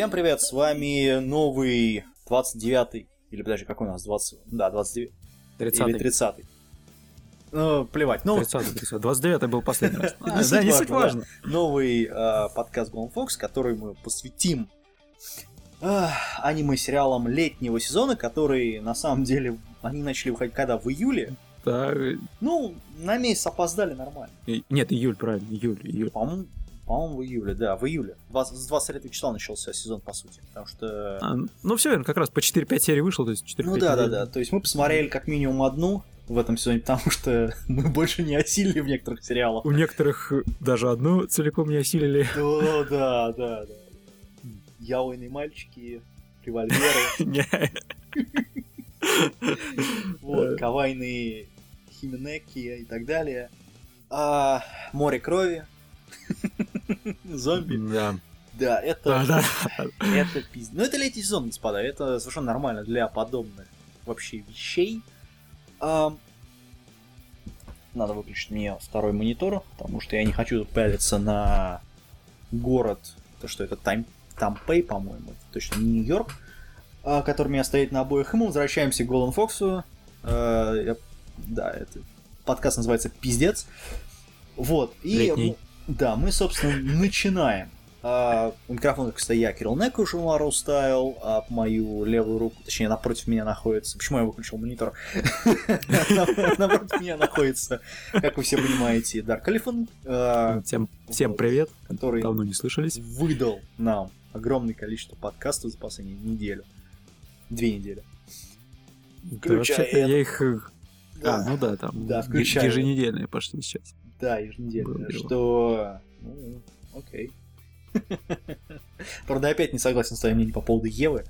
Всем привет, с вами новый 29-й, или подожди, какой у нас, 20, да, 29 30 или 30 Ну, плевать, ну, 30 30 29 был последний раз. А, Да, не важно, суть да. важно. новый э, подкаст Golden Fox, который мы посвятим э, аниме-сериалам летнего сезона, которые, на самом деле, они начали выходить когда? В июле? Да, Ну, на месяц опоздали нормально. и- Нет, июль, правильно, июль, июль. По-моему, по-моему, в июле, да, в июле. 20 с 23 числа начался сезон, по сути. Потому что... А, ну все верно, как раз по 4-5 серий вышло, то есть 4-5 Ну да, да, да. То есть мы посмотрели как минимум одну в этом сезоне, потому что мы больше не осилили в некоторых сериалах. У некоторых даже одну целиком не осилили. Да, да, да, да. Яойные мальчики, револьверы, вот, кавайные хименеки и так далее. А, море крови. Зомби. Да, Да, это... да, да. Это пиздец. Ну, это летний сезон, господа. Это совершенно нормально для подобных вообще вещей. Надо выключить мне второй монитор, потому что я не хочу пялиться на город, то что это Тайм... Тампей, по-моему, точно не Нью-Йорк, а, который меня стоит на обоих. И мы возвращаемся к Голден Фоксу. А, я- Да, это подкаст называется «Пиздец». Вот. И Летний. Да, мы, собственно, начинаем. А, у микрофона, кстати, я, Кирилл Некуш, Мару ставил, а мою левую руку, точнее, напротив меня находится... Почему я выключил монитор? Напротив меня находится, как вы все понимаете, Дарк Элефант, а, Всем, привет, который давно не слышались. выдал нам огромное количество подкастов за последнюю неделю. Две недели. Включая я их... А, ну да, там Да, включая еженедельные пошли сейчас. Да, еженедельно. Что... Ну, окей. Правда, я опять не согласен с твоим мнением по поводу Евы.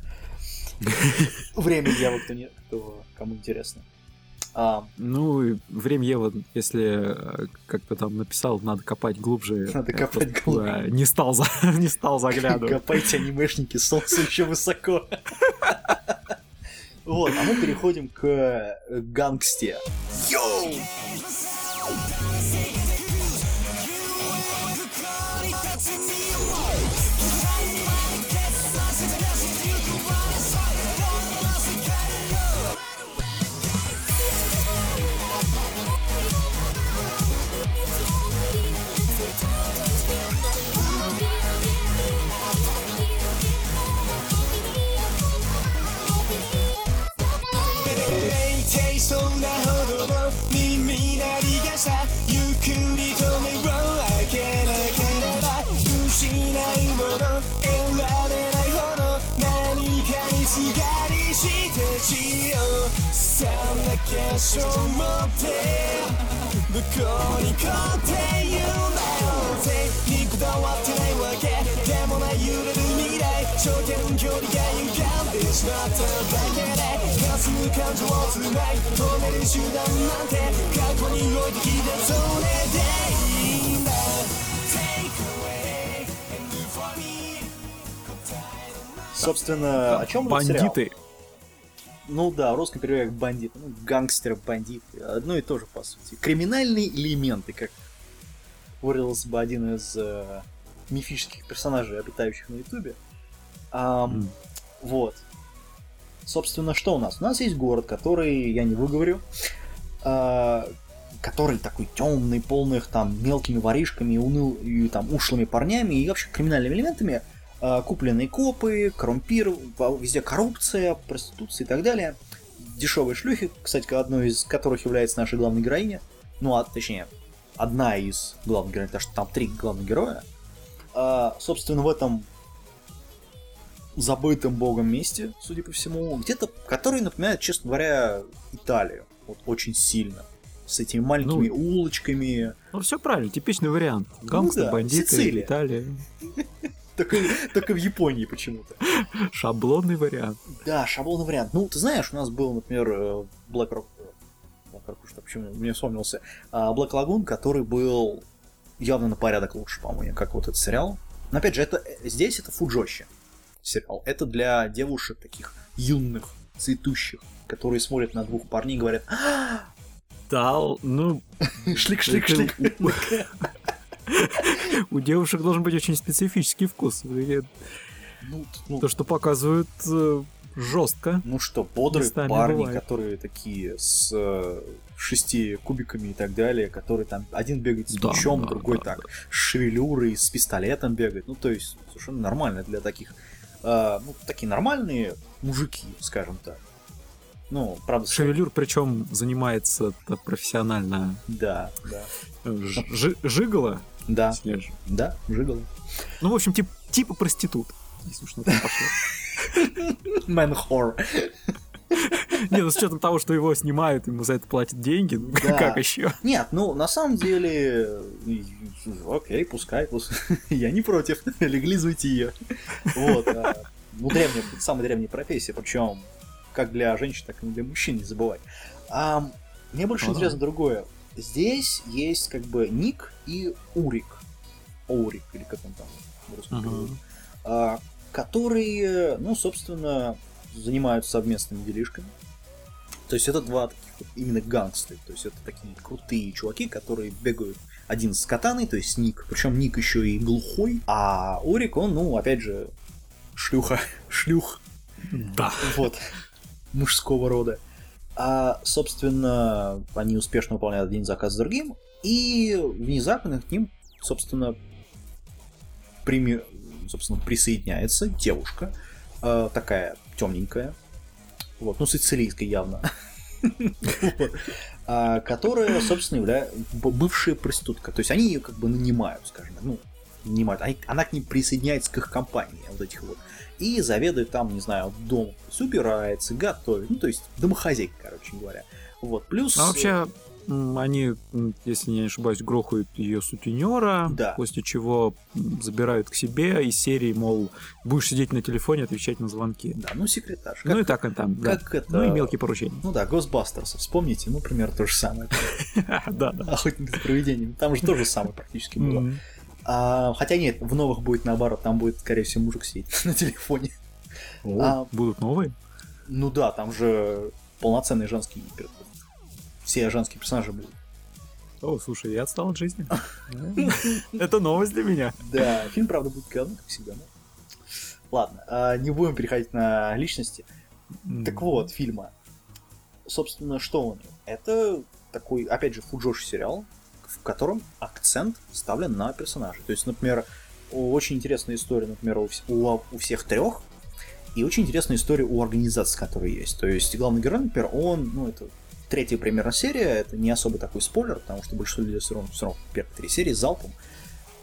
Время Евы, кто, не, кто кому интересно. А, Ну, время Ева, если э, как-то там написал, надо копать глубже. Надо копать просто, глубже. да, Не стал, за- не стал заглядывать. Копайте анимешники, солнце еще высоко. Вот, а мы переходим к э, гангсте. Йоу! なけしょ持ってどこに来って言うなよぜにこだわってないわけでもない揺れる未来頂点距離が歪んでしまっただけで霞む感情をつない止める手段なんて過去に置いてきてそれでいいんだ Take away and do for me 答えのない Собственно, о чем этот сериал? Бандиты. Ну да, в русском переводе как бандит. Ну, гангстеры, бандиты. Одно и то же, по сути. Криминальные элементы, как выразился бы один из э, мифических персонажей, обитающих на Ютубе. Ам, М. Вот. Собственно, что у нас? У нас есть город, который, я не выговорю, а, который такой темный, полных там мелкими воришками, уныл, и там ушлыми парнями и вообще криминальными элементами, а, купленные копы, коррумпир, везде коррупция, проституция и так далее. Дешевые шлюхи, кстати, одной из которых является наша главная героиня. Ну, а точнее, одна из главных героинь, потому что там три главных героя. А, собственно, в этом забытым богом месте, судя по всему, где-то, который напоминает, честно говоря, Италию. Вот очень сильно. С этими маленькими Ну, улочками. Ну, все правильно, типичный вариант. Гангстеры, да, бандиты, Сицилия. Италия. Только, в Японии почему-то. Шаблонный вариант. Да, шаблонный вариант. Ну, ты знаешь, у нас был, например, э, Black Rock... э, Black Rock, что почему мне вспомнился? а, Black Lagoon, который был явно на порядок лучше, по-моему, как вот этот сериал. Но опять же, это, э, здесь это фуджоще сериал. Это для девушек таких юных, цветущих, которые смотрят на двух парней и говорят Да, ну, шлик, шлик, шлик. У девушек должен быть очень специфический вкус. Ну, ну, То, что показывают э, жестко. ну что, бодрые парни, бывает. которые такие с э, шести кубиками и так далее, которые там один бегает с Да, мечом, да, другой да, так с шевелюрой, с пистолетом бегает. Ну, то есть, совершенно нормально для таких, э, ну, такие нормальные мужики, скажем так. Ну, правда, Шевелюр, причем занимается профессионально. Да, да. ж- жи- Жигало. Да, ж- да, жигал. Ну, в общем, тип, типа проститут. Если уж на то пошло. Man whore. Не, ну с учетом того, что его снимают, ему за это платят деньги, ну Да. как еще? Нет, ну, на самом деле, окей, пускай, пус- я не против, легализуйте ее. Вот, а, ну, древняя, самая древняя профессия, причем как для женщин, так и для мужчин, не забывай. А, мне больше да. интересно другое. Здесь есть как бы Ник и Урик. Урик, или как он там в русском переводе. А, которые, ну, собственно, занимаются совместными делишками. То есть это два таких вот именно гангсты. То есть это такие крутые чуваки, которые бегают один с катаной, то есть Ник. Причем Ник еще и глухой, а Орик, он, ну, опять же, шлюха, шлюх, Да. вот, мужского рода. А, собственно, они успешно выполняют один заказ за другим, и внезапно к ним, собственно, прими- собственно присоединяется девушка, э, такая темненькая, вот, ну, сицилийская явно. А, которая, собственно, является бывшая проститутка. То есть они ее как бы нанимают, скажем так, ну, нанимают. Она к ним присоединяется к их компании, вот этих вот. И заведует там, не знаю, дом. Убирается, готовит. Ну, то есть домохозяйка, короче говоря. Вот. Плюс... А вообще, они, если не ошибаюсь, грохают ее сутенера, Да. после чего забирают к себе из серии, мол, будешь сидеть на телефоне, отвечать на звонки. Да, ну, секретарь. Ну и так и там, да. как это... Ну и мелкие поручения. Ну да, Госбастерс, вспомните, ну, примерно то же самое. Да, да. Охотник за привидениями. Там же то же самое практически было. А, хотя нет, в новых будет наоборот, там будет, скорее всего, мужик сидеть на телефоне. О, А- Будут новые? Ну да, там же полноценный женский пер- все женские персонажи будут. О, слушай, я отстал от жизни. Это новость для меня. Да, фильм, правда, будет говно, как всегда. но- Ладно, а, не будем переходить на личности. Так вот, фильма. Собственно, что он? Это такой, опять же, фуджоши сериал, в котором акцент ставлен на персонажей. То есть, например, очень интересная история, например, у, у, у всех трех, и очень интересная история у организации, которые есть. То есть, главный герой, например, он, ну, это третья примерно серия, это не особо такой спойлер, потому что большинство людей все равно, все равно первые три серии залпом.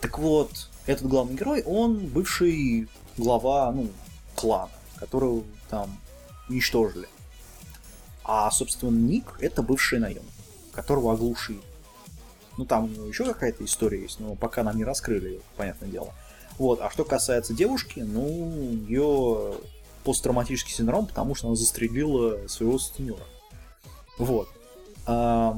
Так вот, этот главный герой, он бывший глава, ну, клана, которого там уничтожили. А, собственно, Ник — это бывший наемник, которого оглушили. Ну, там у него еще какая-то история есть, но пока нам не раскрыли ее, понятное дело. Вот, а что касается девушки, ну, у нее посттравматический синдром, потому что она застрелила своего сутенера. Вот. А,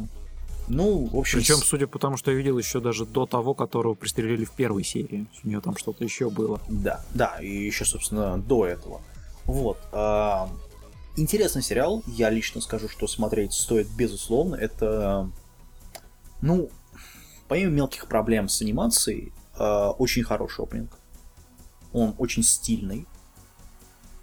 ну, в общем... Причем, судя по тому, что я видел еще даже до того, которого пристрелили в первой серии. У нее там что-то еще было. Да, да, и еще, собственно, до этого. Вот. а, интересный сериал. Я лично скажу, что смотреть стоит безусловно. Это, ну, помимо мелких проблем с анимацией, а, очень хороший опенинг. Он очень стильный.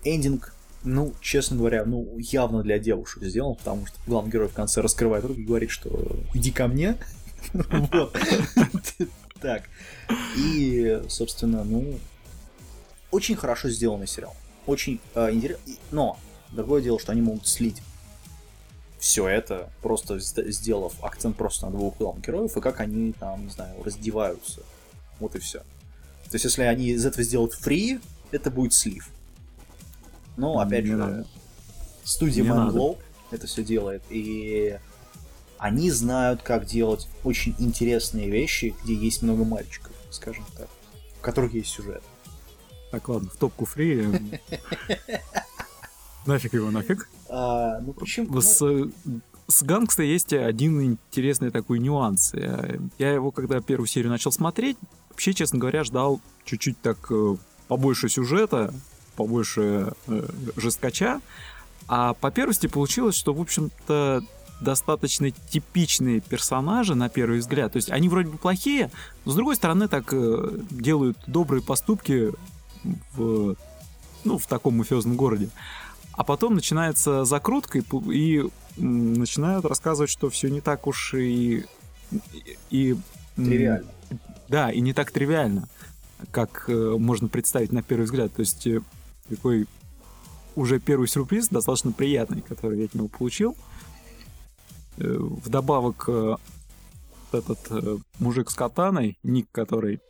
Эндинг, ну, честно говоря, ну, явно для девушек сделан, потому что главный герой в конце раскрывает руки и говорит, что иди ко мне. Так. И, собственно, ну, очень хорошо сделанный сериал. Очень интересно. Но другое дело, что они могут слить все это, просто сд- сделав акцент просто на двух главных героев, и как они там, не знаю, раздеваются. Вот и все. То есть, если они из этого сделают фри, это будет слив. Но, опять Не же, надо. студия Не Man. Globe это все делает, и они знают, как делать очень интересные вещи, где есть много мальчиков, скажем так, в которых есть сюжет. Так, ладно, в топку фри. Нафиг его, нафиг. А, ну почему? С, с Гангста есть один интересный такой нюанс. Я его, когда первую серию начал смотреть, вообще, честно говоря, ждал чуть-чуть так э, побольше сюжета, побольше э, жесткача. А по первости получилось, что, в общем-то, достаточно типичные персонажи на первый взгляд. То есть они вроде бы плохие, но с другой стороны так э, делают добрые поступки в, ну, в таком мафиозном городе. А потом начинается закрутка и, и начинают рассказывать, что все не так уж и... и Тривиально. да, и не так тривиально, как э, можно представить на первый взгляд. То есть э, такой уже первый сюрприз достаточно приятный, который я от него получил. Э, вдобавок этот мужик с катаной, Ник, который...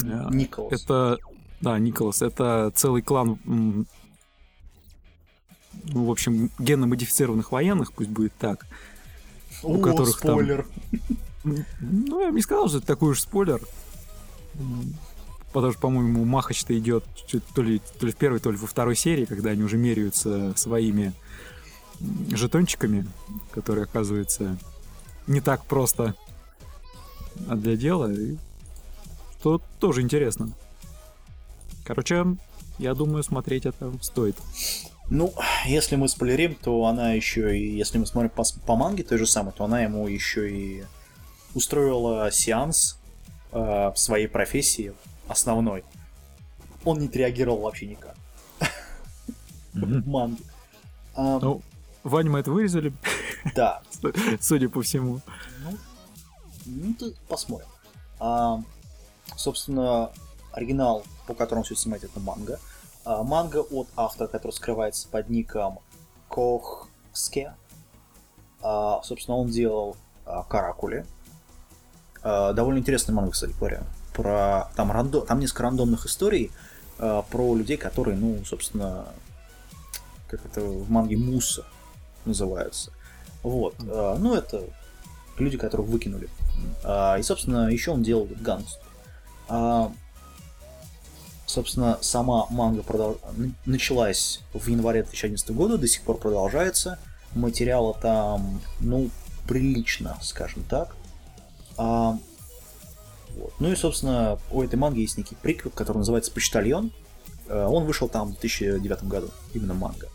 Николас. это, да, Николас, это целый клан, ну, в общем, генно-модифицированных военных, пусть будет так. у О, которых там- спойлер. Ну, я бы не сказал, что это такой уж спойлер. Потому что, по-моему, Махач-то идет то ли, то ли в первой, то ли во второй серии, когда они уже меряются своими жетончиками, которые, оказывается, не так просто а для дела. И то тоже интересно. Короче, я думаю, смотреть это стоит. Ну, если мы спойлерим, то она еще и, если мы смотрим по, по манге той же самой, то она ему еще и устроила сеанс э, в своей профессии основной. Он не отреагировал вообще никак в манге. Ну, в аниме это вырезали, да, судя по всему. Ну, то посмотрим. Собственно, оригинал, по которому все снимать, это манга. А, манга от автора, который скрывается под ником Кохске. А, собственно, он делал а, Каракули. Довольно интересная манга, кстати говоря. Про... Там, рандо... Там несколько рандомных историй про людей, которые, ну, собственно, как это в манге Муса называются. Вот. Ну, это люди, которых выкинули. И, собственно, еще он делал гангст. Собственно, сама манга продол- н- началась в январе 2011 года, до сих пор продолжается. Материала там, ну, прилично, скажем так. А, вот. Ну и, собственно, у этой манги есть некий приквел, который называется «Почтальон». Э, Он вышел там в 2009 году, именно манга.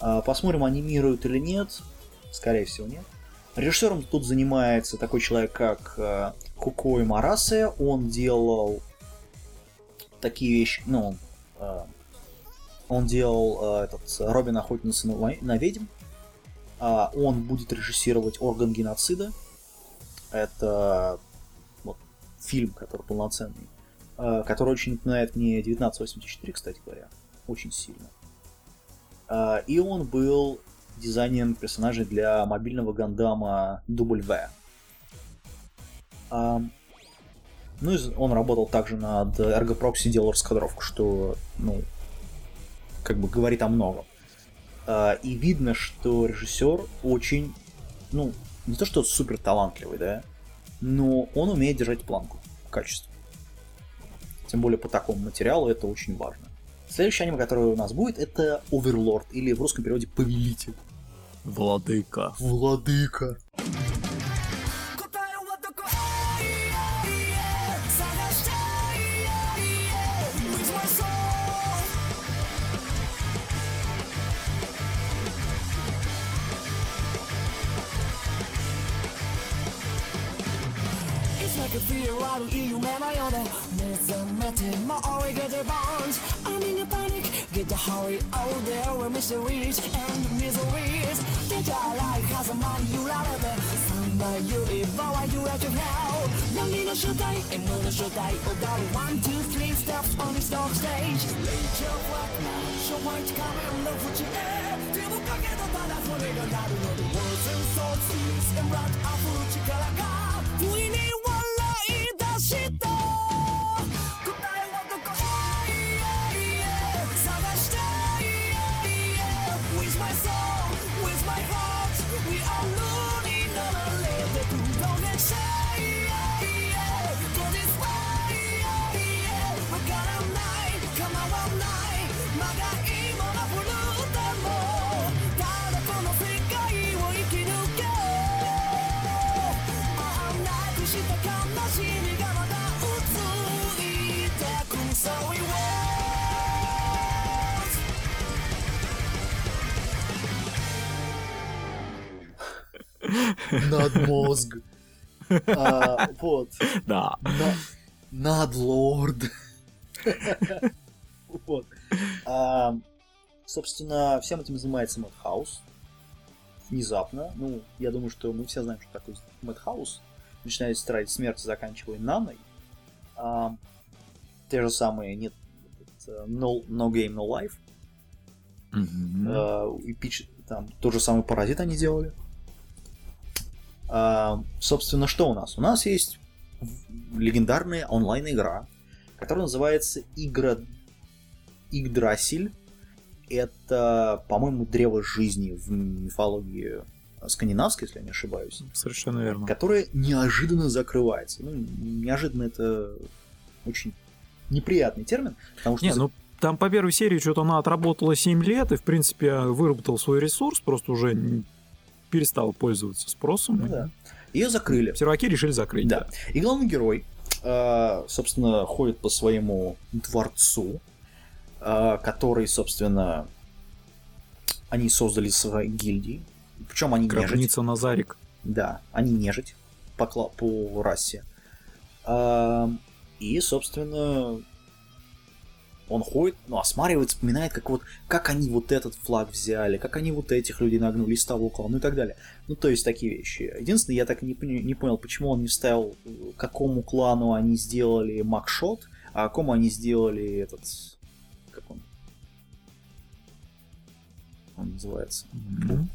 А, Посмотрим, анимируют или нет. Скорее всего, нет. Режиссером тут занимается такой человек, как э, Кукой Марасе. Он делал такие вещи, ну, э, он делал э, этот Робин Охотница на, на ведьм. А, он будет режиссировать Орган геноцида. Это вот, фильм, который полноценный, э, который очень напоминает мне 1984, кстати говоря, очень сильно. А, и он был дизайнером персонажей для мобильного гандама W. А, ну, он работал также над Ergo Proxy, делал раскадровку, что, ну, как бы говорит о многом. А, и видно, что режиссер очень, ну, не то что супер талантливый, да, но он умеет держать планку в качестве. Тем более по такому материалу это очень важно. Следующее аниме, которое у нас будет, это Оверлорд, или в русском переводе Повелитель. Владыка. Владыка. 答 feel 이유매나연해 내 손맡에 모이게 될 bond I'm in a panic Get the hurry out there where mysteries and miseries 대자 like 가슴만 유라르네 Samba you evolve you let you know 난 니는 쇼다이 and 너는 Oh, 오다리 One two three steps on this dark stage Late your black night 쇼 화이트 카메라 너 후치해 뒤북하게도 받아 소리가 나를 너도 Words and thoughts feels and right 앞으로 지켜나가 부인의 した Надмозг. А, Вот. Да. На- Надлорд. Вот. А, Собственно, всем этим занимается Мэтхаус. Внезапно. Ну, я думаю, что мы все знаем, что такое Мэтхаус. Начиная с тетради смерти, заканчивая наной. А, Те же самые нет no, no Game, No Life. Мгм. Э, и Peach- там тот же самый паразит они делали. А, собственно, что у нас? У нас есть легендарная онлайн-игра, которая называется Игра Игдрасиль. Это, по-моему, древо жизни в мифологии скандинавской, если я не ошибаюсь, Совершенно верно. которая неожиданно закрывается. Ну, неожиданно это очень неприятный термин, потому что Не, ну там по первой серии что-то она отработала 7 лет и, в принципе, выработал свой ресурс, просто уже не- перестал пользоваться спросом. Ну да. ее закрыли. Серваки решили закрыть. Да. И главный герой, э, собственно, ходит по своему дворцу, э, который, собственно, они создали свои гильдии. Причем они нежить. Гробница Назарик. Да, они нежить по, по расе. А, И, собственно, он ходит, ну, осматривает, вспоминает, как вот, как они вот этот флаг взяли, как они вот этих людей нагнули из того клана, ну и так далее. Ну, то есть такие вещи. Единственное, я так и не, не понял, почему он не вставил, какому клану они сделали макшот, а какому они сделали этот... Как он? Он называется. Мгм.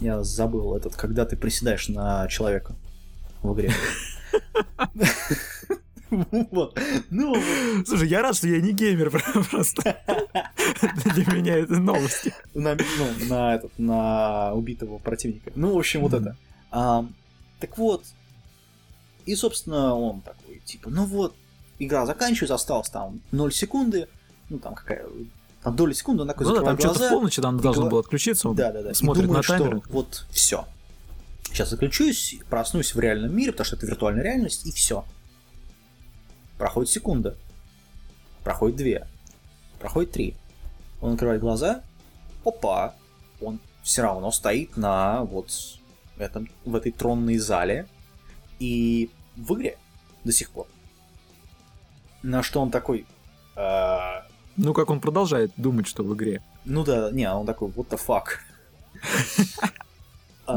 Я забыл этот, когда ты приседаешь на человека в игре. Вот. Ну, вот. Слушай, я рад, что я не геймер, просто. Для меня это новости. на, ну, на, этот, на убитого противника. Ну, в общем, вот это. А, так вот, и, собственно, он такой, типа, ну вот, игра заканчивается, осталось там 0 секунды, ну, там какая, там доля секунды, он такой Ну да, там что-то в полночи там должно гла- было отключиться. он да, да, да, смотрит думаю, на таймер. что вот все. Сейчас заключусь, проснусь в реальном мире, потому что это виртуальная реальность, и все. Проходит секунда. Проходит две. Проходит три. Он открывает глаза. Опа! Он все равно стоит на вот этом, в этой тронной зале. И в игре до сих пор. На что он такой... «А, Ну, как он продолжает думать, что в игре. ну да, не, он такой, what the fuck.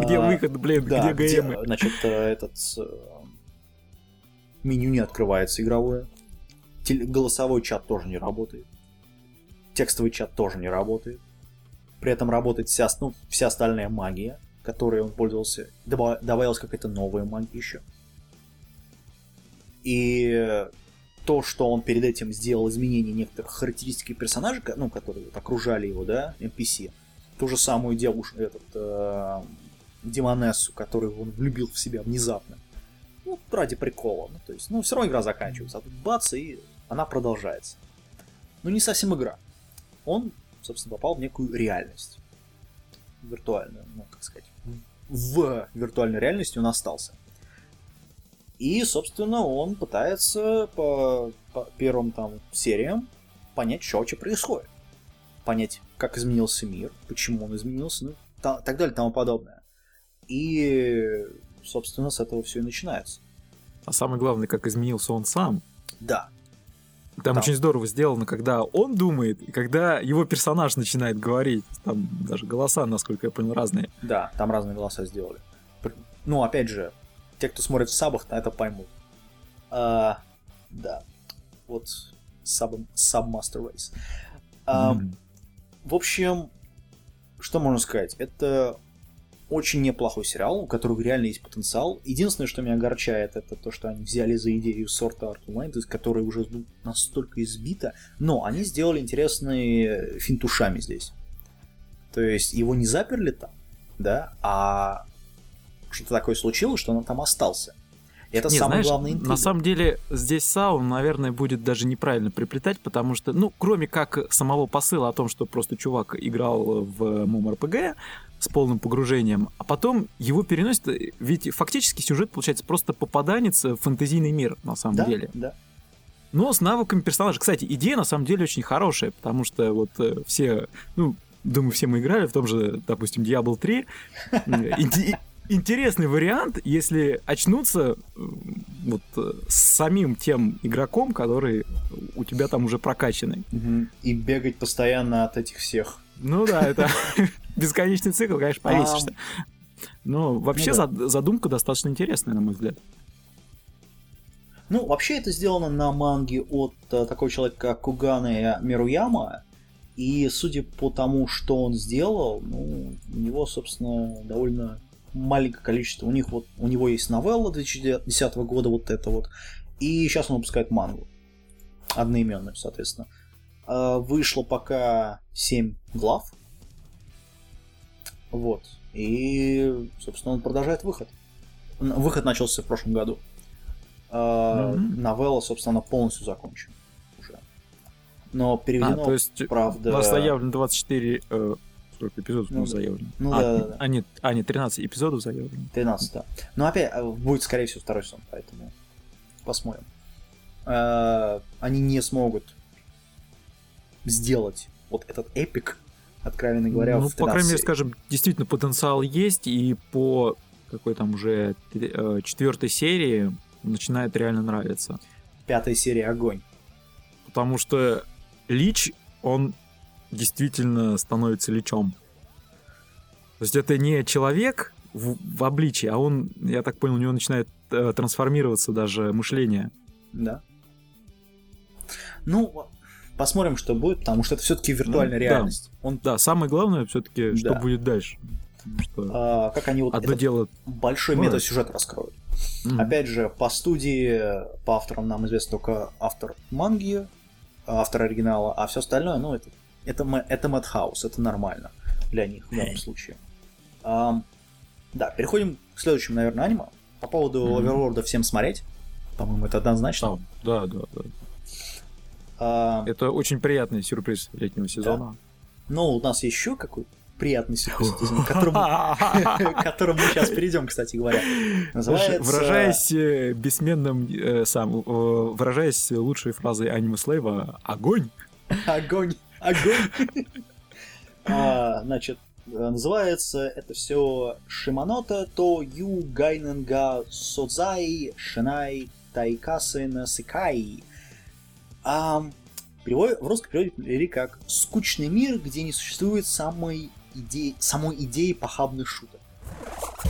Где А, выход, блин, где, ГМ? значит, э, этот э, меню не открывается игровое. Теле- голосовой чат тоже не работает. Текстовый чат тоже не работает. При этом работает вся, ну, вся остальная магия, которой он пользовался. Доба- добавилась какая-то новая магия еще. И то, что он перед этим сделал изменение некоторых характеристик персонажа, ну, которые вот окружали его, да, NPC, ту же самую девушку, этот, э, Демонессу, которую он влюбил в себя внезапно. Ну, ради прикола. Ну, то есть, ну, все равно игра заканчивается. А тут бац, и она продолжается. Ну, не совсем игра. Он, собственно, попал в некую реальность. Виртуальную, ну, как сказать. В виртуальной реальности он остался. И, собственно, он пытается по, по первым там сериям понять, что вообще происходит. Понять, как изменился мир, почему он изменился, ну, та- так далее, тому подобное. И, собственно, с этого все и начинается. А самое главное, как изменился он сам. Да, Там Да. очень здорово сделано, когда он думает, и когда его персонаж начинает говорить. Там даже голоса, насколько я понял, разные. да, там разные голоса сделали. Ну, опять же, те, кто смотрит в сабах, на это поймут. А, да, вот Sub, Submaster Race. А, М. В общем, что можно сказать? Это очень неплохой сериал, у которого реально есть потенциал. Единственное, что меня огорчает, это то, что они взяли за идею Sword Art Online, которая уже ну, настолько избита, но они сделали интересные финтушами здесь. То есть его не заперли там, да, а что-то такое случилось, что он там остался. Это Не, самое знаешь, главное интрига. на самом деле здесь САУ, наверное, будет даже неправильно приплетать, потому что, ну, кроме как самого посыла о том, что просто чувак играл в MMORPG с полным погружением, а потом его переносит, ведь фактически сюжет получается просто попаданец в фэнтезийный мир, на самом да, деле. да. Но с навыками персонажа. Кстати, идея на самом деле очень хорошая, потому что вот э, все, ну, думаю, все мы играли в том же, допустим, Diablo 3. Иде- интересный вариант, если очнуться вот э, с самим тем игроком, который у тебя там уже прокачанный. И бегать постоянно от этих всех. Ну да, это бесконечный цикл, конечно, повесишься. Но вообще Ну да. зад- задумка достаточно интересная, на мой взгляд. Ну, вообще это сделано на манге от э, такого человека, как Кугане Мируяма. И судя по тому, что он сделал, ну, у него, собственно, довольно маленькое количество. У них вот у него есть новелла 2010 года, вот это вот. И сейчас он выпускает мангу. Одноименную, соответственно. А, Вышло пока 7 глав. Вот. И, собственно, он продолжает выход. Выход начался в прошлом году. А, Мгм. Новелла, собственно, полностью закончена уже. Но переведено, А, то есть правда... у нас заявлено 24... э, сколько эпизодов у Ну нас заявлено? Ну а, да, да, да. А, нет, а, нет, 13 эпизодов заявлено. 13, да. Но опять э, будет, скорее всего, второй сон, поэтому посмотрим. Э, Они не смогут сделать вот этот эпик, откровенно говоря, ну, в по 13 крайней мере, скажем, действительно потенциал есть, и по какой там уже э, четвертой серии начинает реально нравиться. Пятая серия огонь. Потому что Лич, он действительно становится Личом. То есть это не человек в, в обличии, а он, я так понял, у него начинает э, трансформироваться даже мышление. Да. Ну, посмотрим, что будет, потому что это все-таки виртуальная Ну, да. реальность. Он, Да, самое главное все-таки, что Да. будет дальше. Что а, как они вот одно этот дело... большой Ну, метасюжет раскроют. м, Опять же, по студии, по авторам нам известен только автор манги, автор оригинала, а все остальное, ну, это, это, это Madhouse, это нормально для них в данном случае. Ам, да, переходим к следующему, наверное, аниме. По поводу Мгм. Оверлорда всем смотреть. По-моему, это однозначно. Да, да, да. А, Это очень приятный сюрприз летнего сезона. но у нас еще какой приятный сюрприз, к которому, к которому мы сейчас перейдем, кстати говоря. Называется... Выражаясь э, бессменным э, сам, э, выражаясь лучшей фразой аниме Слейва, огонь. Огонь, огонь. А, Значит, называется это все Шиманота то ю гайненга содзай шинай тайкасы на сикай. А, перевод- в русском переводе как «Скучный мир, где не существует самой идеи, самой идеи похабных шуток».「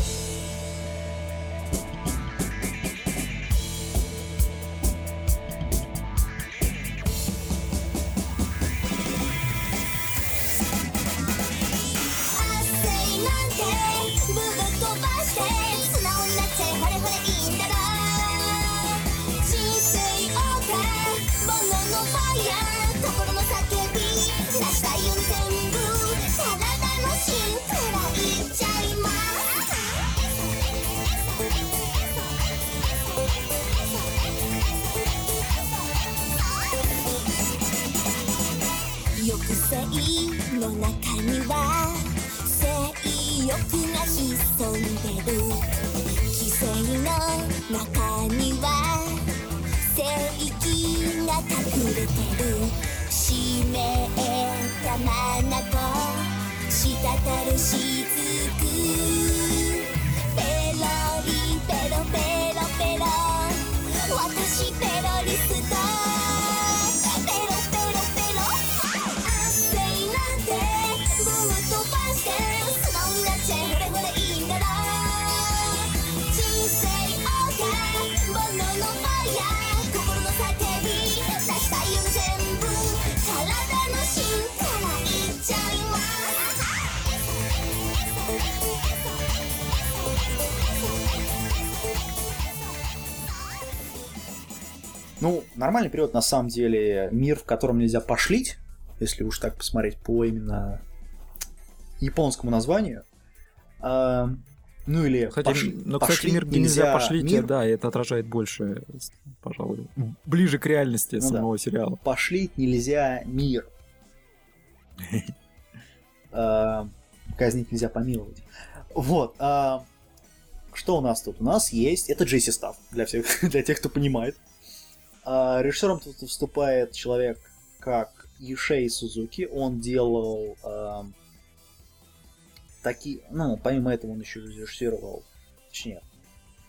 の中には性欲が潜んでる。規制の中には聖域が隠れてる。湿った眼滴滴る雫ペロリペロペロペロ。私ペロリ нормальный перевод на самом деле мир, в котором нельзя пошлить, если уж так посмотреть по именно японскому названию. А, ну или Кстати, пошли- но, кстати, пошлить мир, где нельзя пошлить, мир, да, это отражает больше, пожалуй, ближе к реальности Ну да. самого сериала. пошлить нельзя мир. А, Казнить нельзя помиловать. Вот. а, Что у нас тут? У нас есть... Это Джейси Став, для всех, для тех, кто понимает. А, Режиссером тут выступает человек, как Юшей Сузуки. Он делал... а, такие, ну, помимо этого он еще режиссировал, точнее,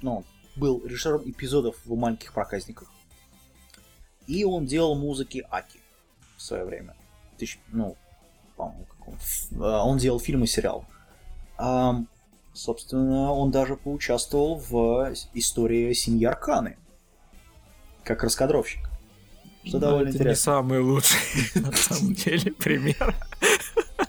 ну, был режиссером эпизодов в маленьких проказниках. И он делал музыки Аки в свое время. Тысяч, ну, по-моему, как он, а, он делал фильм и сериал. Ам, собственно, он даже поучаствовал в истории семьи Арканы. Как раскадровщик. Что Но довольно это интересно. не самый лучший, на самом деле, пример.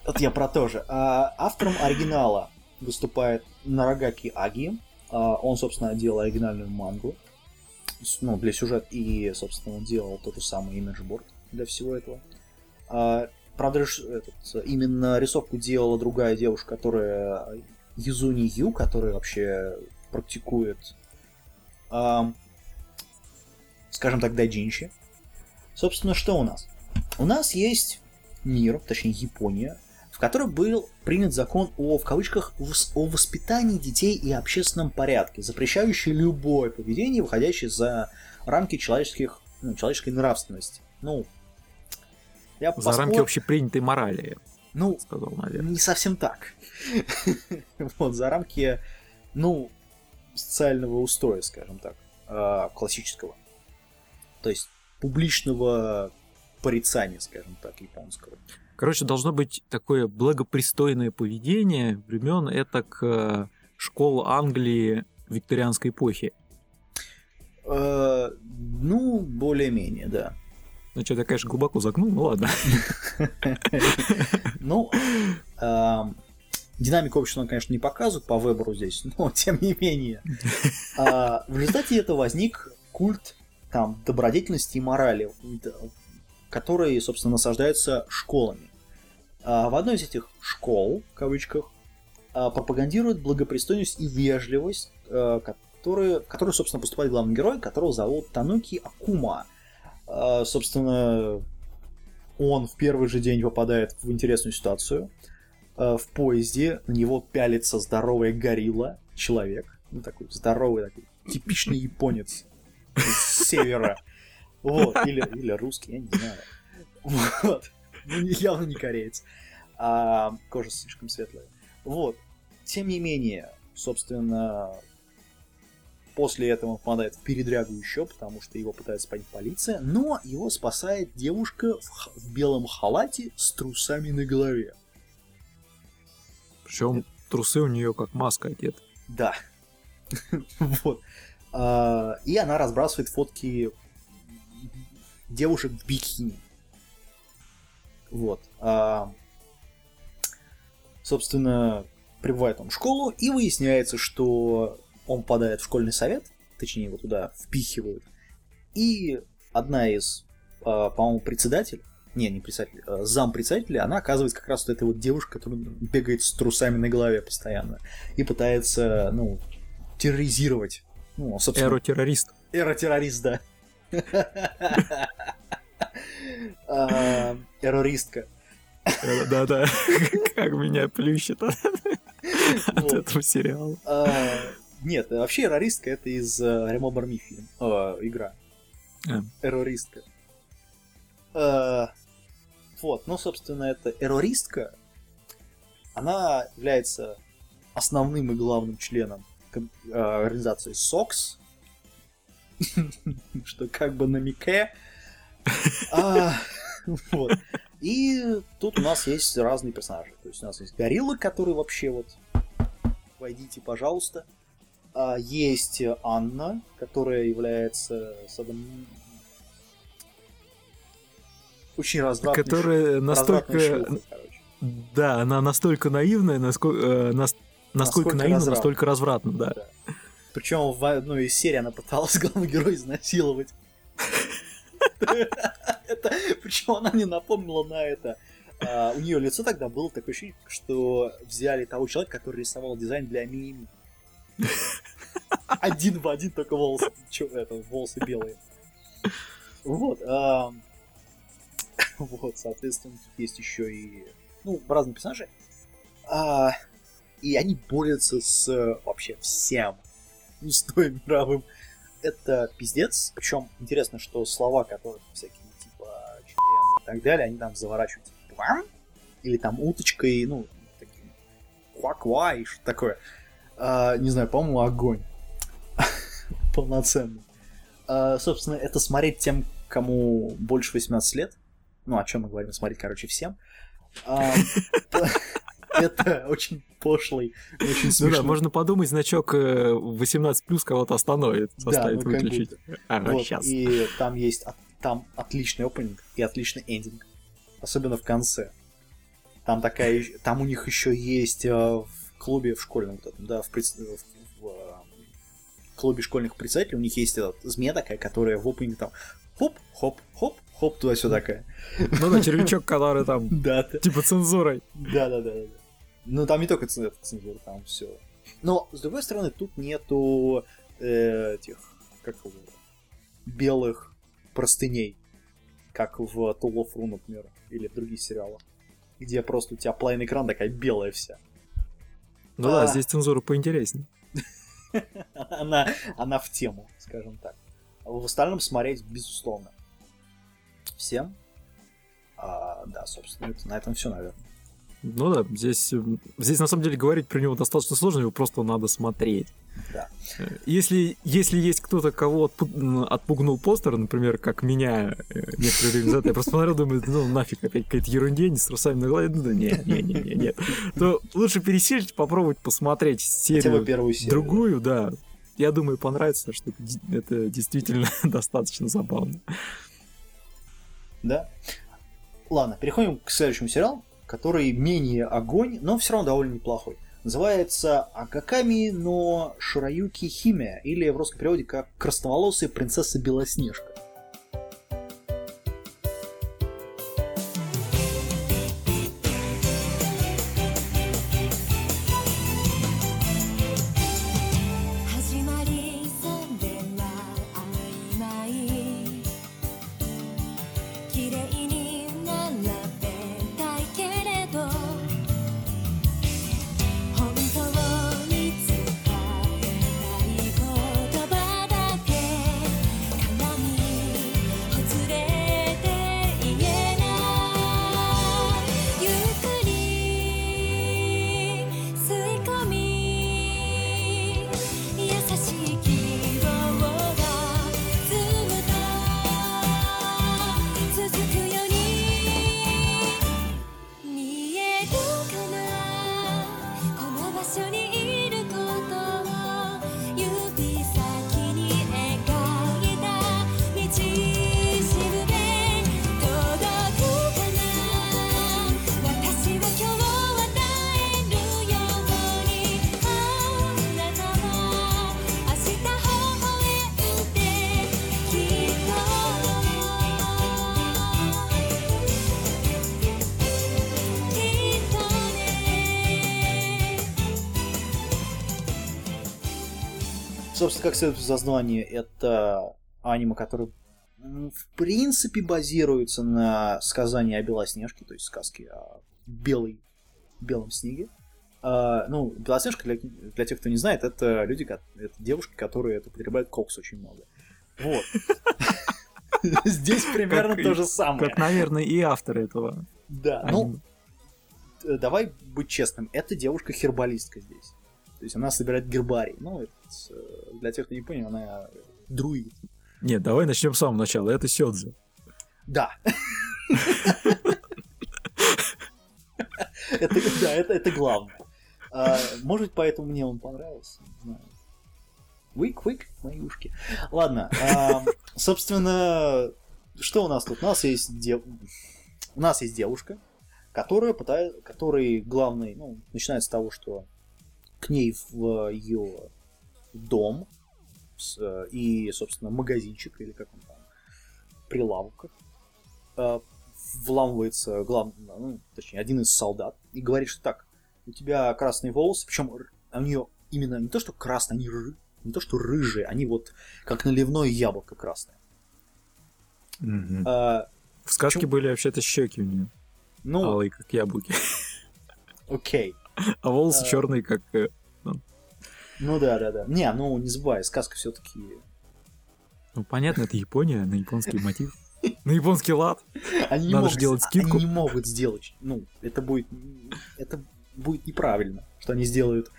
Вот я про то же. А, автором оригинала выступает Нарагаки Аги. А, он, собственно, делал оригинальную мангу. Ну, для сюжета. И, собственно, он делал тот же самый имиджборд для всего этого. А, правда, этот, именно рисовку делала другая девушка, которая Юзуни Ю, которая вообще практикует, скажем так, дайджинши. Собственно, что у нас? У нас есть мир, точнее Япония, в которой был принят закон о, в кавычках, о воспитании детей и общественном порядке, запрещающий любое поведение, выходящее за рамки человеческих, ну, человеческой нравственности. Ну, я За рамки поспор- общепринятой морали, Ну, сказал, наверное. не совсем так. Вот, за рамки, ну, социального устоя, скажем так, а, классического. То есть публичного порицания, скажем так, японского. Короче, должно быть такое благопристойное поведение времен это к школ Англии викторианской эпохи. Э, Ну, более-менее, да. Ну, что-то конечно, глубоко загнул, ну ладно. Ну, эм, динамику общества, он, конечно, не показывает по выбору здесь, но тем не менее. А, В результате этого возник культ там добродетельности и морали, которые, собственно, насаждаются школами. А В одной из этих школ, в кавычках, а, пропагандирует благопристойность и вежливость, э, которые, в которую, собственно, поступает главный герой, которого зовут Тануки Акума. А, Собственно, он в первый же день попадает в интересную ситуацию. В поезде на него пялится здоровая горилла, человек. Ну, такой здоровый, такой типичный японец с севера. Вот, или, или русский, я не знаю. Вот. Ну, явно не кореец. А кожа слишком светлая. Вот. Тем не менее, собственно, после этого он попадает в передрягу еще, потому что его пытается поймать полиция, но его спасает девушка в, в белом халате с трусами на голове. Причем трусы у нее как маска одеты. Да. Вот. А, И она разбрасывает фотки девушек в бикини. Вот. А, Собственно, прибывает он в школу, и выясняется, что он попадает в школьный совет, точнее, его туда впихивают. И одна из, а, по-моему, председатель, не, не председатель, зам председателя, она оказывается как раз вот этой вот девушка, которая бегает с трусами на голове постоянно и пытается, ну, терроризировать. Ну, собственно, Эро-террорист. Эро-террорист, да. А, Террористка. Э, Да-да. Как меня плющит от этого сериала. А, Нет, вообще террористка это из Remember Me фильм. Игра. А. Террористка. А, Вот, ну, собственно, эта террористка, она является основным и главным членом организации SOX, что как бы намекая. А, Вот. И тут у нас есть разные персонажи. То есть у нас есть гориллы, которые вообще вот войдите, пожалуйста. А, Есть Анна, которая является садом... очень развратной Которая развратной настолько... шлюхой. Да, она настолько наивная, насколько... Насколько Насколько наивна, развратна. настолько развратна, да. Причем в одной из серий она пыталась главного героя изнасиловать. Это, причем она мне напомнила на это. а, у нее лицо тогда было такое ощущение, что взяли того человека, который рисовал дизайн для Мими. Один в один, только волосы, это, волосы белые. Вот. а, Вот, соответственно, тут есть еще и ну, разные персонажи. А, и они борются с э, вообще всем устоем мировым. Это пиздец. Причем интересно, что слова, которые всякие типа член и так далее, они там заворачивают типа «пам» или там уточкой, ну, таким кваквай, что такое. А, не знаю, по-моему, огонь. Полноценный. А, собственно, это смотреть тем, кому больше 18 лет. Ну, о чем мы говорим, смотреть, короче, всем. А, это очень пошлый, очень Ну да, смешно. можно подумать, значок э, 18 плюс кого-то остановит, Да, заставит ну, как выключить. Ага, Вот, сейчас. И там есть там отличный опенинг и отличный эндинг. Особенно в конце. Там такая, там у них еще есть э, в клубе, в школьном да, в, в, в, э, клубе школьных председателей у них есть эта змея такая, которая в опенинге там хоп, хоп, хоп, хоп, туда-сюда такая. Ну да, червячок, который там Да, да, типа цензурой. да, да, да. да. Ну там не только цен- цензура, там все. Но, с другой стороны, тут нету э, этих, как его, белых простыней, как в Tool of Rune, например, или в других сериалах, где просто у тебя плейн экран такая белая вся. Ну да, А. здесь цензура поинтереснее. Она, она в тему, скажем так. А в остальном смотреть, безусловно. Всем. А, да, собственно, это, на этом все, наверное. Ну да, здесь, здесь на самом деле говорить про него достаточно сложно, его просто надо смотреть. Да. Э, Если, если есть кто-то, кого отпугнул постер, например, как меня э, некоторое время назад, я просто смотрел, думаю, ну нафиг, опять какая-то ерундень с трусами на голове, ну да не, не, не, не, нет. То лучше пересесть, попробовать посмотреть серию первую серию. другую, да. Я думаю, понравится, что это действительно достаточно забавно. Да. Ладно, переходим к следующему сериалу, который менее огонь, но все равно довольно неплохой. Называется Акаками но Шираюки Химия, или в русском переводе как Красноволосая принцесса Белоснежка. Собственно, как следует из названия, это аниме, которое м, в принципе базируется на сказании о Белоснежке, то есть сказке о белой, белом снеге. А, ну, Белоснежка, для, для тех, кто не знает, это люди, это девушки, которые это употребляют кокс очень много. Вот. Здесь примерно то же самое. Как, наверное, и автор этого. Да, ну, давай быть честным, это девушка-хербалистка здесь. То есть она собирает гербарий. Ну, это, э, для тех, кто не понял, она друид. Нет, давай начнем с самого начала. Это Сёдзе. Да. Это, да, это, это главное. А, может, поэтому мне он понравился. Не знаю. Вик-вик, мои ушки. Ладно, а, собственно, что у нас тут? У нас есть, дев... у нас есть девушка, которая пытается, который главный, ну, начинается с того, что к ней в ее дом э, и, собственно, магазинчик, или как он там, прилавок, э, вламывается глав... ну, точнее, один из солдат и говорит, что так, у тебя красные волосы, причем у нее именно не то, что красные, они ры... не то, что рыжие, они вот как наливное яблоко красное. А, В сказке Чё? были вообще-то щеки у нее. ну, Алые, как яблоки. окей. А волосы черные, как... э, Ну да, да, да. Не, ну не забывай, сказка все-таки. Ну, понятно, это Япония, на японский мотив. На японский лад. Они не Надо могут, же делать они скидку. не могут сделать. Ну, это будет. Это будет неправильно, что они сделают.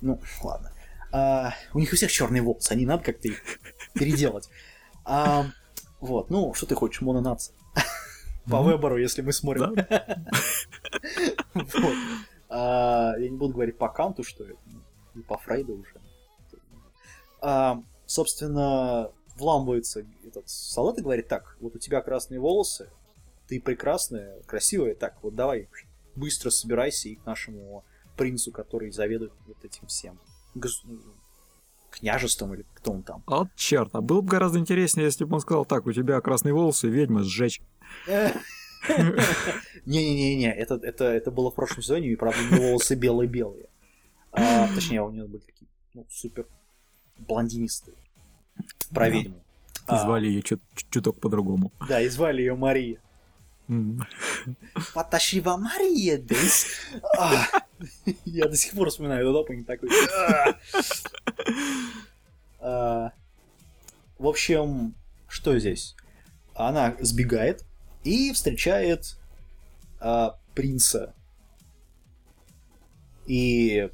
Ну, ладно. А, у них у всех черные волосы, они надо как-то их переделать. А, вот, ну, что ты хочешь, мононация? По Ну, выбору, если мы смотрим. А, Я не буду говорить по Канту, что это, ну, и по Фрейду уже. А, Собственно, вламывается этот солдат и говорит, так, вот у тебя красные волосы, ты прекрасная, красивая, так, вот давай быстро собирайся и к нашему принцу, который заведует вот этим всем гос- княжеством или кто он там. А Вот черт, а было бы гораздо интереснее, если бы он сказал, так, у тебя красные волосы, ведьма, сжечь. Не-не-не-не, это, это, это было в прошлом сезоне, и правда у него волосы белые-белые. А, точнее, у него были такие, ну, супер блондинистые. Про ведьму. А, Звали ее чуток по-другому. Да, и звали ее Мария. Поташива Мария Дэнс. А, Я до сих пор вспоминаю этот опенинг такой. В общем, что здесь? Она сбегает и встречает а, принца. И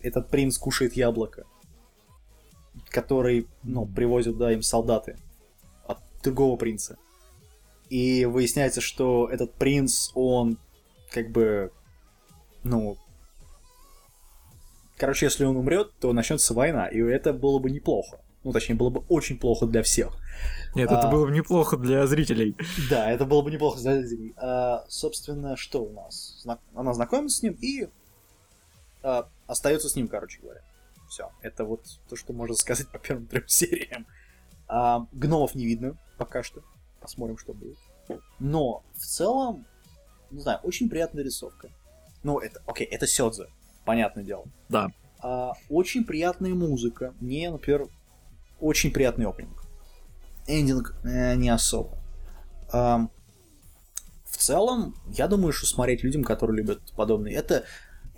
этот принц кушает яблоко, который, ну, привозят, да, им солдаты от другого принца. И выясняется, что этот принц, он как бы, ну, короче, если он умрет, то начнется война, и это было бы неплохо. Ну, точнее, было бы очень плохо для всех. Нет, А. это было бы неплохо для зрителей. Да, это было бы неплохо для зрителей. А, собственно, что у нас? Зна- Она знакомится с ним и а, остается с ним, короче говоря. Все, это вот то, что можно сказать по первым трем сериям. А, гномов не видно пока что. Посмотрим, что будет. Но в целом, не знаю, очень приятная рисовка. Ну, это, окей, это Сёдзе, понятное дело. Да. А, очень приятная музыка. Мне, например, очень приятный опенинг. Эндинг э, не особо. Ам, в целом, я думаю, что смотреть людям, которые любят подобные, это,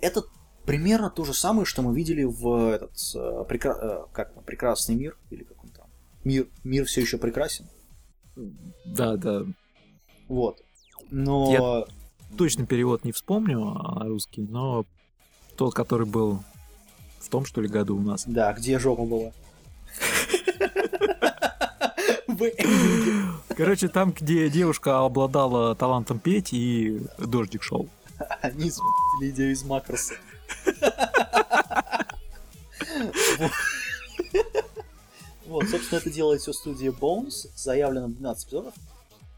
это примерно то же самое, что мы видели в этот э, прекра- э, как прекрасный мир или как он там. Мир, мир все еще прекрасен. Да, да. Вот. Но Точно перевод не вспомню, а русский, но тот, который был в том, что ли, году у нас. да, где жопа была? Короче, там, где девушка обладала талантом петь, и дождик шел. Они спили идею из макроса. Вот. Собственно, это делает все студия Bones. Заявлено 12 эпизодов.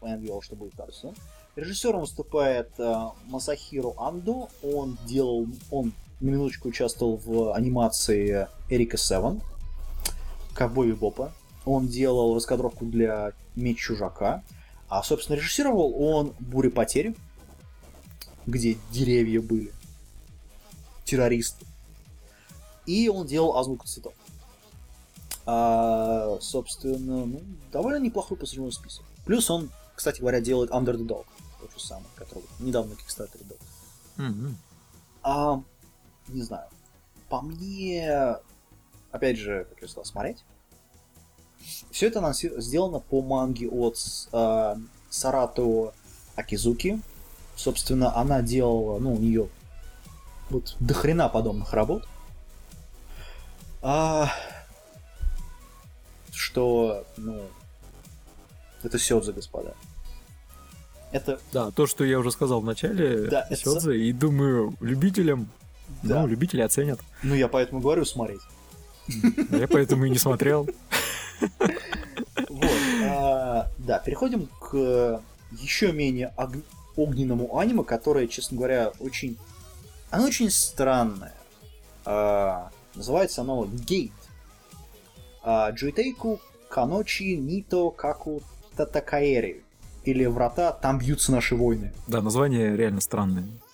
Понятное дело, что будет сезон. Режиссером выступает э, Масахиро Андо. Он делал, он на минуточку участвовал в анимации Эрика Севен, Ковбой Бопа. Он делал раскадровку для Меч Чужака. А, собственно, режиссировал он Буря потери, где деревья были, террористы. И он делал азбуку цветов. А, собственно, ну, довольно неплохой посредственный список. Плюс он, кстати говоря, делает Under the Dog, тот же самый, который недавно Kickstarter был. Мгм. А, не знаю. По мне, опять же, как я сказал, смотреть. Все это анонси- сделано по манге от а, Сарато Акизуки. Собственно, она делала, ну, у нее вот до хрена подобных работ. А, что, ну, это Сёдзе, господа. Это, Да, то, что я уже сказал в начале, Да, это Сёдзе, и думаю, любителям, Да. ну, любители оценят. ну, я поэтому говорю смотреть. Я поэтому и не смотрел. Вот, а, да, переходим к еще менее ог- огненному аниме, которое, честно говоря, очень... Оно очень странное. А, называется оно Гейт. А, Джуитейку Каночи Нито Каку Татакаэри. Или Врата, там бьются наши войны. Да, название реально странное.「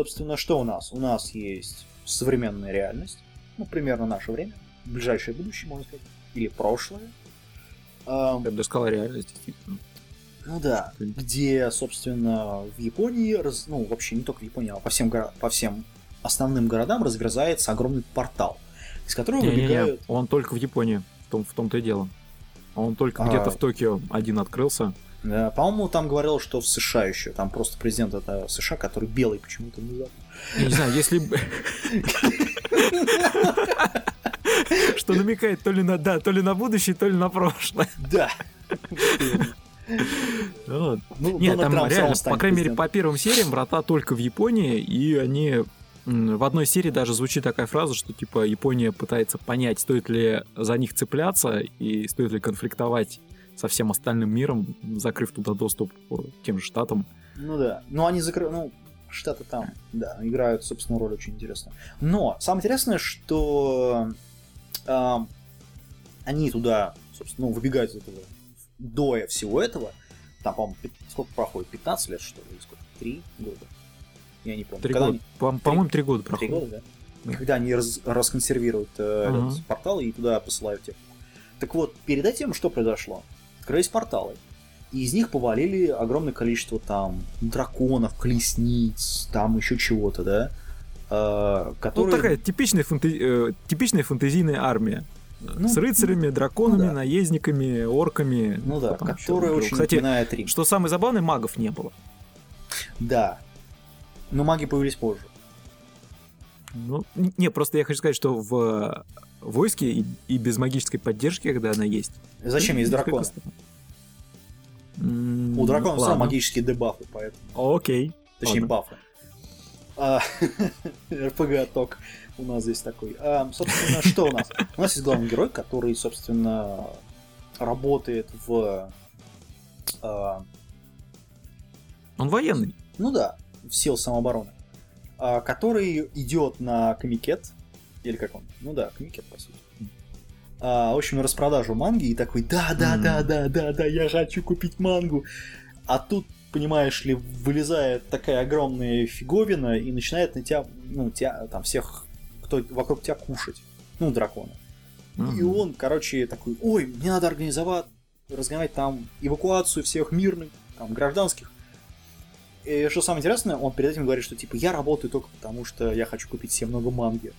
Собственно, что у нас? У нас есть современная реальность, ну, примерно наше время, ближайшее будущее, можно сказать, или прошлое. Я бы даже сказал реальность, действительно. ну да, где, собственно, в Японии, раз- ну, вообще не только в Японии, а по всем, горо- по всем основным городам разверзается огромный портал, из которого Не-не-не, выбегают... он только в Японии, в, том, в том-то и дело. Он только А. где-то в Токио один открылся. Э, По-моему, там говорил, что в США еще. Там просто президент это США, который белый почему-то внезапно. Я не знаю, если... Что намекает то ли на да, то ли на будущее, то ли на прошлое. Да. Вот. Ну, Нет, там реально, по крайней мере, по первым сериям врата только в Японии, и они в одной серии даже звучит такая фраза, что типа Япония пытается понять, стоит ли за них цепляться и стоит ли конфликтовать со всем остальным миром, закрыв туда доступ тем же штатам. Ну да. Ну, они закрыли... Ну, штаты там, да, играют, собственно, роль очень интересно. Но самое интересное, что ам, они туда, собственно, ну, выбегают из этого до всего этого. Там, по-моему, сколько проходит? 15 лет, что ли? Или сколько? Три года? Я не помню. Три Когда года. они- По- По-моему, три года Три проходит. года, да? Да. Когда они раз- расконсервируют э, этот портал и туда посылают тех. Так вот, перед этим что произошло? Открылись порталы. И из них повалили огромное количество там драконов, колесниц, там еще чего-то, да? Э, Ну, которые... такая типичная, фэнте- э, типичная фэнтезийная армия. Ну, с рыцарями, драконами, ну да. наездниками, орками. Ну да, было. очень Кстати, напоминает Рим. что самое забавное, магов не было. Да. Но маги появились позже. Ну, не, просто я хочу сказать, что в э, войске и, и без магической поддержки, когда она есть. Зачем есть странно. М, У драконов все магические дебафы, поэтому. Окей. Точнее, Ладно. бафы. А, РПГ ток у нас здесь такой. А, собственно, что у нас? У нас есть главный герой, который, собственно, работает в... а, Он военный. ну да, в сил самообороны. А, который идет на комикет. Или как он? Ну да, комикет, по сути. А, в общем, распродажу манги и такой, да, да, Мгм. да, да, да, да, я хочу купить мангу. А тут, понимаешь ли, вылезает такая огромная фиговина и начинает на тебя, ну, тебя, там, всех, кто вокруг тебя кушать. Ну, дракона. И Мгм. он, короче, такой, ой, мне надо организовать, разгонять там эвакуацию всех мирных, там, гражданских. И что самое интересное, он перед этим говорит, что типа я работаю только потому, что я хочу купить себе много манги.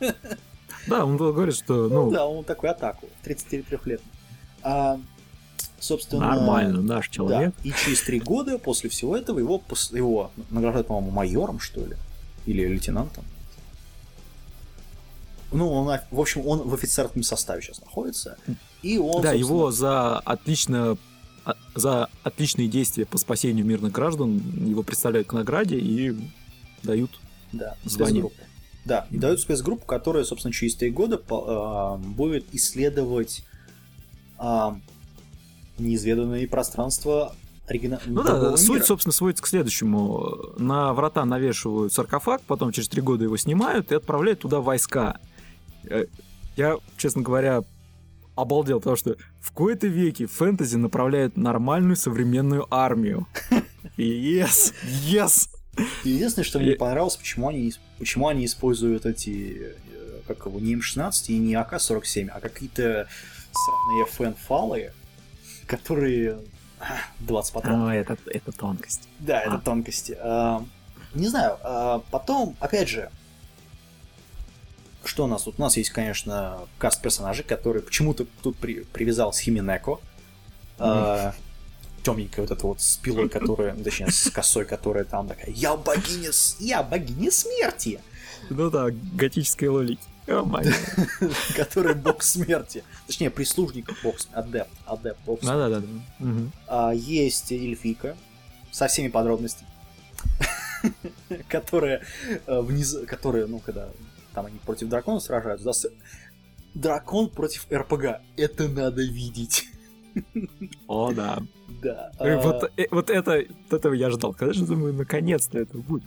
Да, он говорит, что, Ну, ну, да, он такой атаку, 33 лет. А, собственно... нормально, наш Да, человек. и через три года после всего этого его, его награждают, по-моему, майором, что ли, или лейтенантом. Ну, он, в общем, он в офицерском составе сейчас находится. И он, да, собственно, его за отлично за отличные действия по спасению мирных граждан его представляют к награде и дают. Да, звание. Да, и дают спецгруппу, которая, собственно, через три года а, будет исследовать а, неизведанные пространства оригина... Ну да, суть, мира. собственно, сводится к следующему. На врата навешивают саркофаг, потом через три года его снимают и отправляют туда войска. Э, Я, честно говоря, обалдел, потому что в кои-то веке в фэнтези направляют нормальную современную армию. Yes! Yes! Единственное, что мне понравилось, почему они, почему они используют эти, э, как его, не М16 и не АК-47, а какие-то сраные фэн-фалы, которые... а, 20 патронов. О, это, это тонкость. Да, это А. тонкости. А, не знаю, а, потом, опять же, что у нас тут? У нас есть, конечно, каст персонажей, который почему-то тут при- привязал с Химинеко. темненькая вот эта вот с пилой, которая, точнее, с косой, которая там такая, я богиня, с- я богиня смерти, Ну да, готическая лолики. Которая бог смерти. Точнее, прислужник бог адепт, адепт бог смерти. Да-да-да. Мгм. А, есть эльфийка со всеми подробностями, которая э, вниз, которая, ну, когда там они против дракона сражаются, да, с- дракон против РПГ, это надо видеть, О, да. да. А, Вот, э, вот это, вот этого я ждал. Когда же думаю, наконец-то это будет?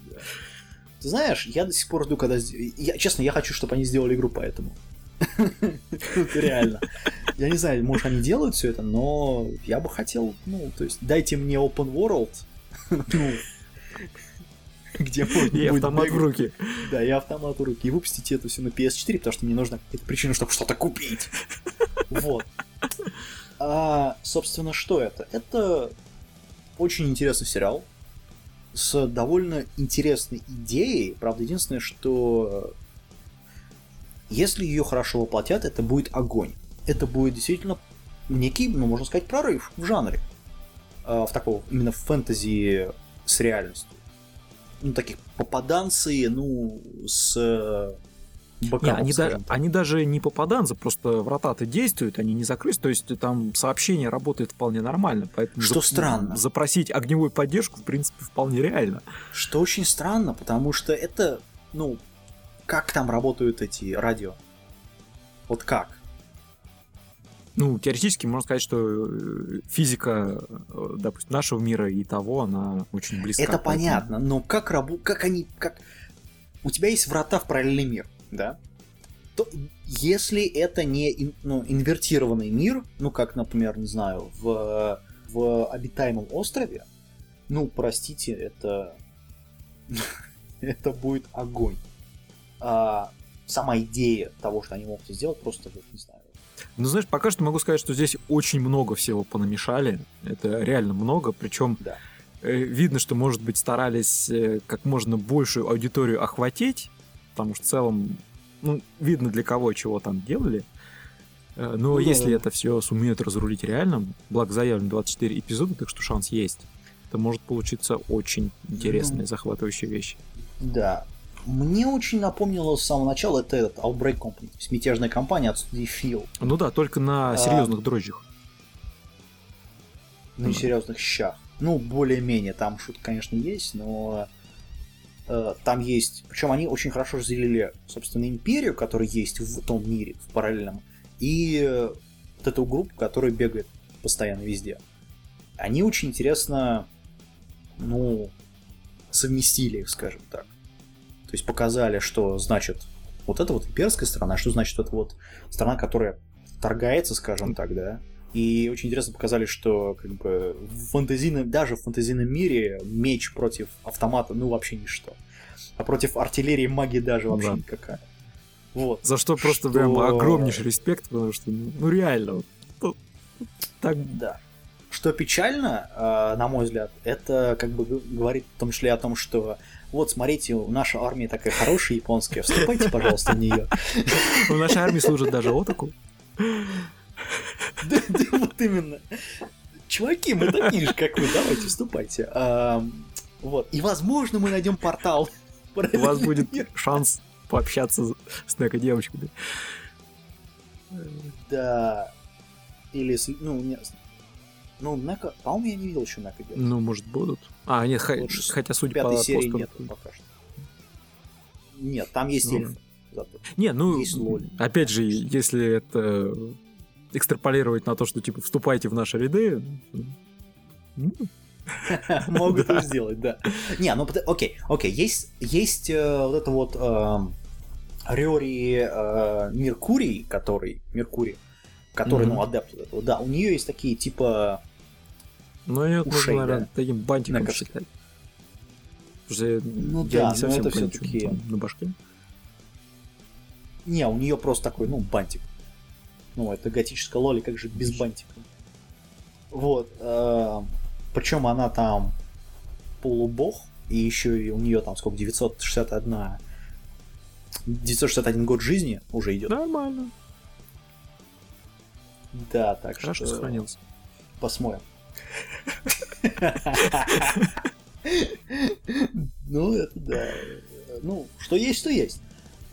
Ты знаешь, я до сих пор жду, когда... Я, честно, я хочу, чтобы они сделали игру по этому. Реально. Я не знаю, может, они делают все это, но я бы хотел, ну, то есть, дайте мне open world, ну, где можно И будет автомат в руки. Да, и автомат в руки. И выпустите это все на PS4, потому что мне нужна какая-то причина, чтобы что-то купить. Вот. А, собственно, что это? Это очень интересный сериал с довольно интересной идеей. Правда, единственное, что если ее хорошо воплотят, это будет огонь. Это будет действительно некий, ну, можно сказать, прорыв в жанре. А, в такого, именно фэнтези с реальностью. Ну, таких попаданцы, ну, с э, Не, они, так. они даже не попаданцы, просто врата-то действуют, они не закрылись, то есть там сообщение работает вполне нормально, поэтому Что странно. запросить огневую поддержку, в принципе, вполне реально. Что очень странно, потому что это, ну, как там работают эти радио? Вот как? Ну, теоретически можно сказать, что э, физика, э, допустим, нашего мира и того, она очень близка. это понятно, но как рабу, как они, как... У тебя есть врата в параллельный мир, да? То если это не ну, инвертированный мир, ну, как, например, не знаю, в, в обитаемом острове, ну, простите, это... это будет огонь. А сама идея того, что они могут сделать, просто, не знаю, Ну, знаешь, пока что могу сказать, что здесь очень много всего понамешали. Это реально много, причем да. э, видно, что, может быть, старались э, как можно большую аудиторию охватить, потому что в целом, ну, видно, для кого чего там делали. Э, Но Ну если да. это все сумеют разрулить реально, благо заявлено 24 эпизода, так что шанс есть. Это может получиться очень интересная, Ну. захватывающая вещь. Да. Мне очень напомнило с самого начала это этот Outbreak Company, то есть мятежная компания от студии Feel. Ну да, только на А. серьезных дрожжах. на несерьезных щах. Ну, более-менее, там шутка, конечно, есть, но э, там есть... Причем они очень хорошо разделили, собственно, империю, которая есть в том мире, в параллельном, и э, вот эту группу, которая бегает постоянно везде. Они очень интересно, ну, совместили их, скажем так. То есть показали, что значит вот это вот имперская страна, что значит это вот страна, которая вторгается, скажем так, да. И очень интересно показали, что как бы в фантазийном, даже в фантазийном мире меч против автомата, ну вообще ничто. А против артиллерии магии даже вообще Да. никакая. Вот. За что просто Что- прям огромнейший респект, потому что, ну, ну, реально, вот, ну, так Да. Что печально, э, на мой взгляд, это как бы говорит в том числе о том, что вот смотрите, наша армия такая хорошая японская, вступайте, пожалуйста, в нее. в нашей армии служит даже отаку. Да, вот именно. Чуваки, мы такие же, как вы, давайте, вступайте. Вот. И, возможно, мы найдем портал. У вас будет шанс пообщаться с неко-девочками. Да. Или, с- ну. Ну, Нека, по-моему, я не видел еще Нека делать. Ну, может, будут. А, нет, Вот с хотя, судя Пятой по серии посту- нет пока что. Нет, там есть Ну, эльф. Зато. Не, ну, Есть лоль. опять же, если это экстраполировать на то, что, типа, вступайте в наши ряды, ну, Могут сделать, да. Не, ну окей, окей, есть, есть э, вот это вот эм, Рёри э, Меркурий, который, Меркурий, который, Мгм. ну, адепт вот этого, да, у нее есть такие, типа, ну, ее Ушей, можно, наверное, да. таким бантиком Мега- считать. Потому что Ну я да, не но совсем это что всё-таки- там на башке. не, у нее просто такой, ну, бантик. Ну, это готическая лоли, как же без бантика. Вот, причем она там полубог, и еще и у нее там сколько, 961 961 год жизни уже идет. Нормально, Да, так хорошо что сохранился. посмотрим. Ну, это да. Ну, что есть, то есть.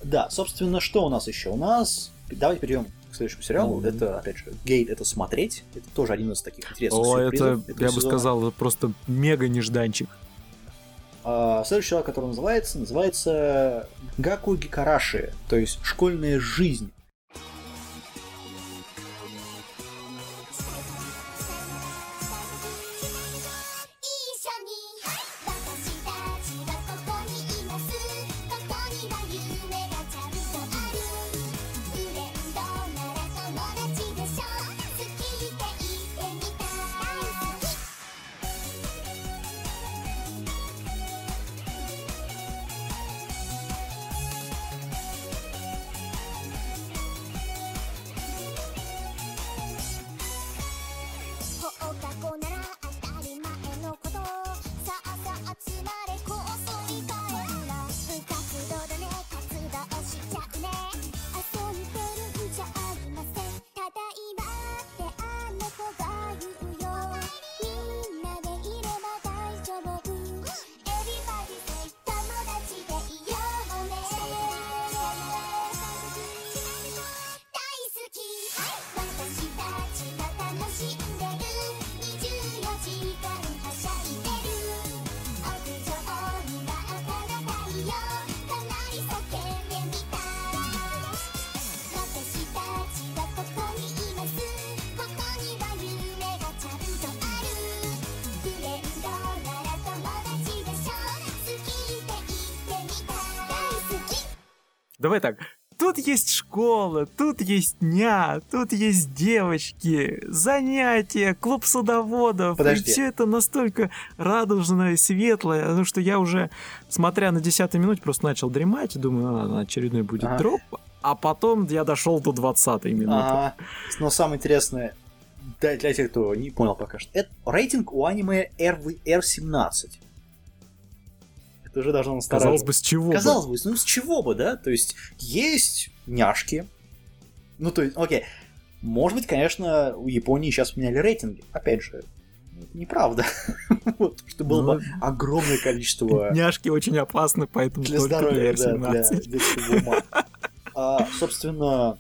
Да, собственно, что у нас еще? У нас... Давайте перейдем к следующему сериалу. Это, опять же, гейт это смотреть. Это тоже один из таких интересных О, это, сюрпризов я бы сказал, это просто мега нежданчик. А, следующий сериал, который называется, называется Гаку Гикараши, то есть школьная жизнь.「есть дня, тут есть девочки, занятия, клуб садоводов. Подожди. И все это настолько радужное светлое, ну, что я уже, смотря на 10 минуте, просто начал дремать. Думаю, а, очередной будет Ага. дроп. А потом я дошел до 20 минуты. Ага. Но самое интересное, да, для тех, кто не понял пока что, это рейтинг у аниме RV R17. Это уже должно Казалось настораживать. бы, с чего бы? Казалось бы, ну с чего бы, да? То есть есть няшки. Ну, то есть, окей. Может быть, конечно, у Японии сейчас поменяли рейтинги. Опять же, неправда. Вот, что было бы Ну, огромное количество Няшки очень опасны, поэтому для здоровья, для да, для R17. детского ума. А, собственно,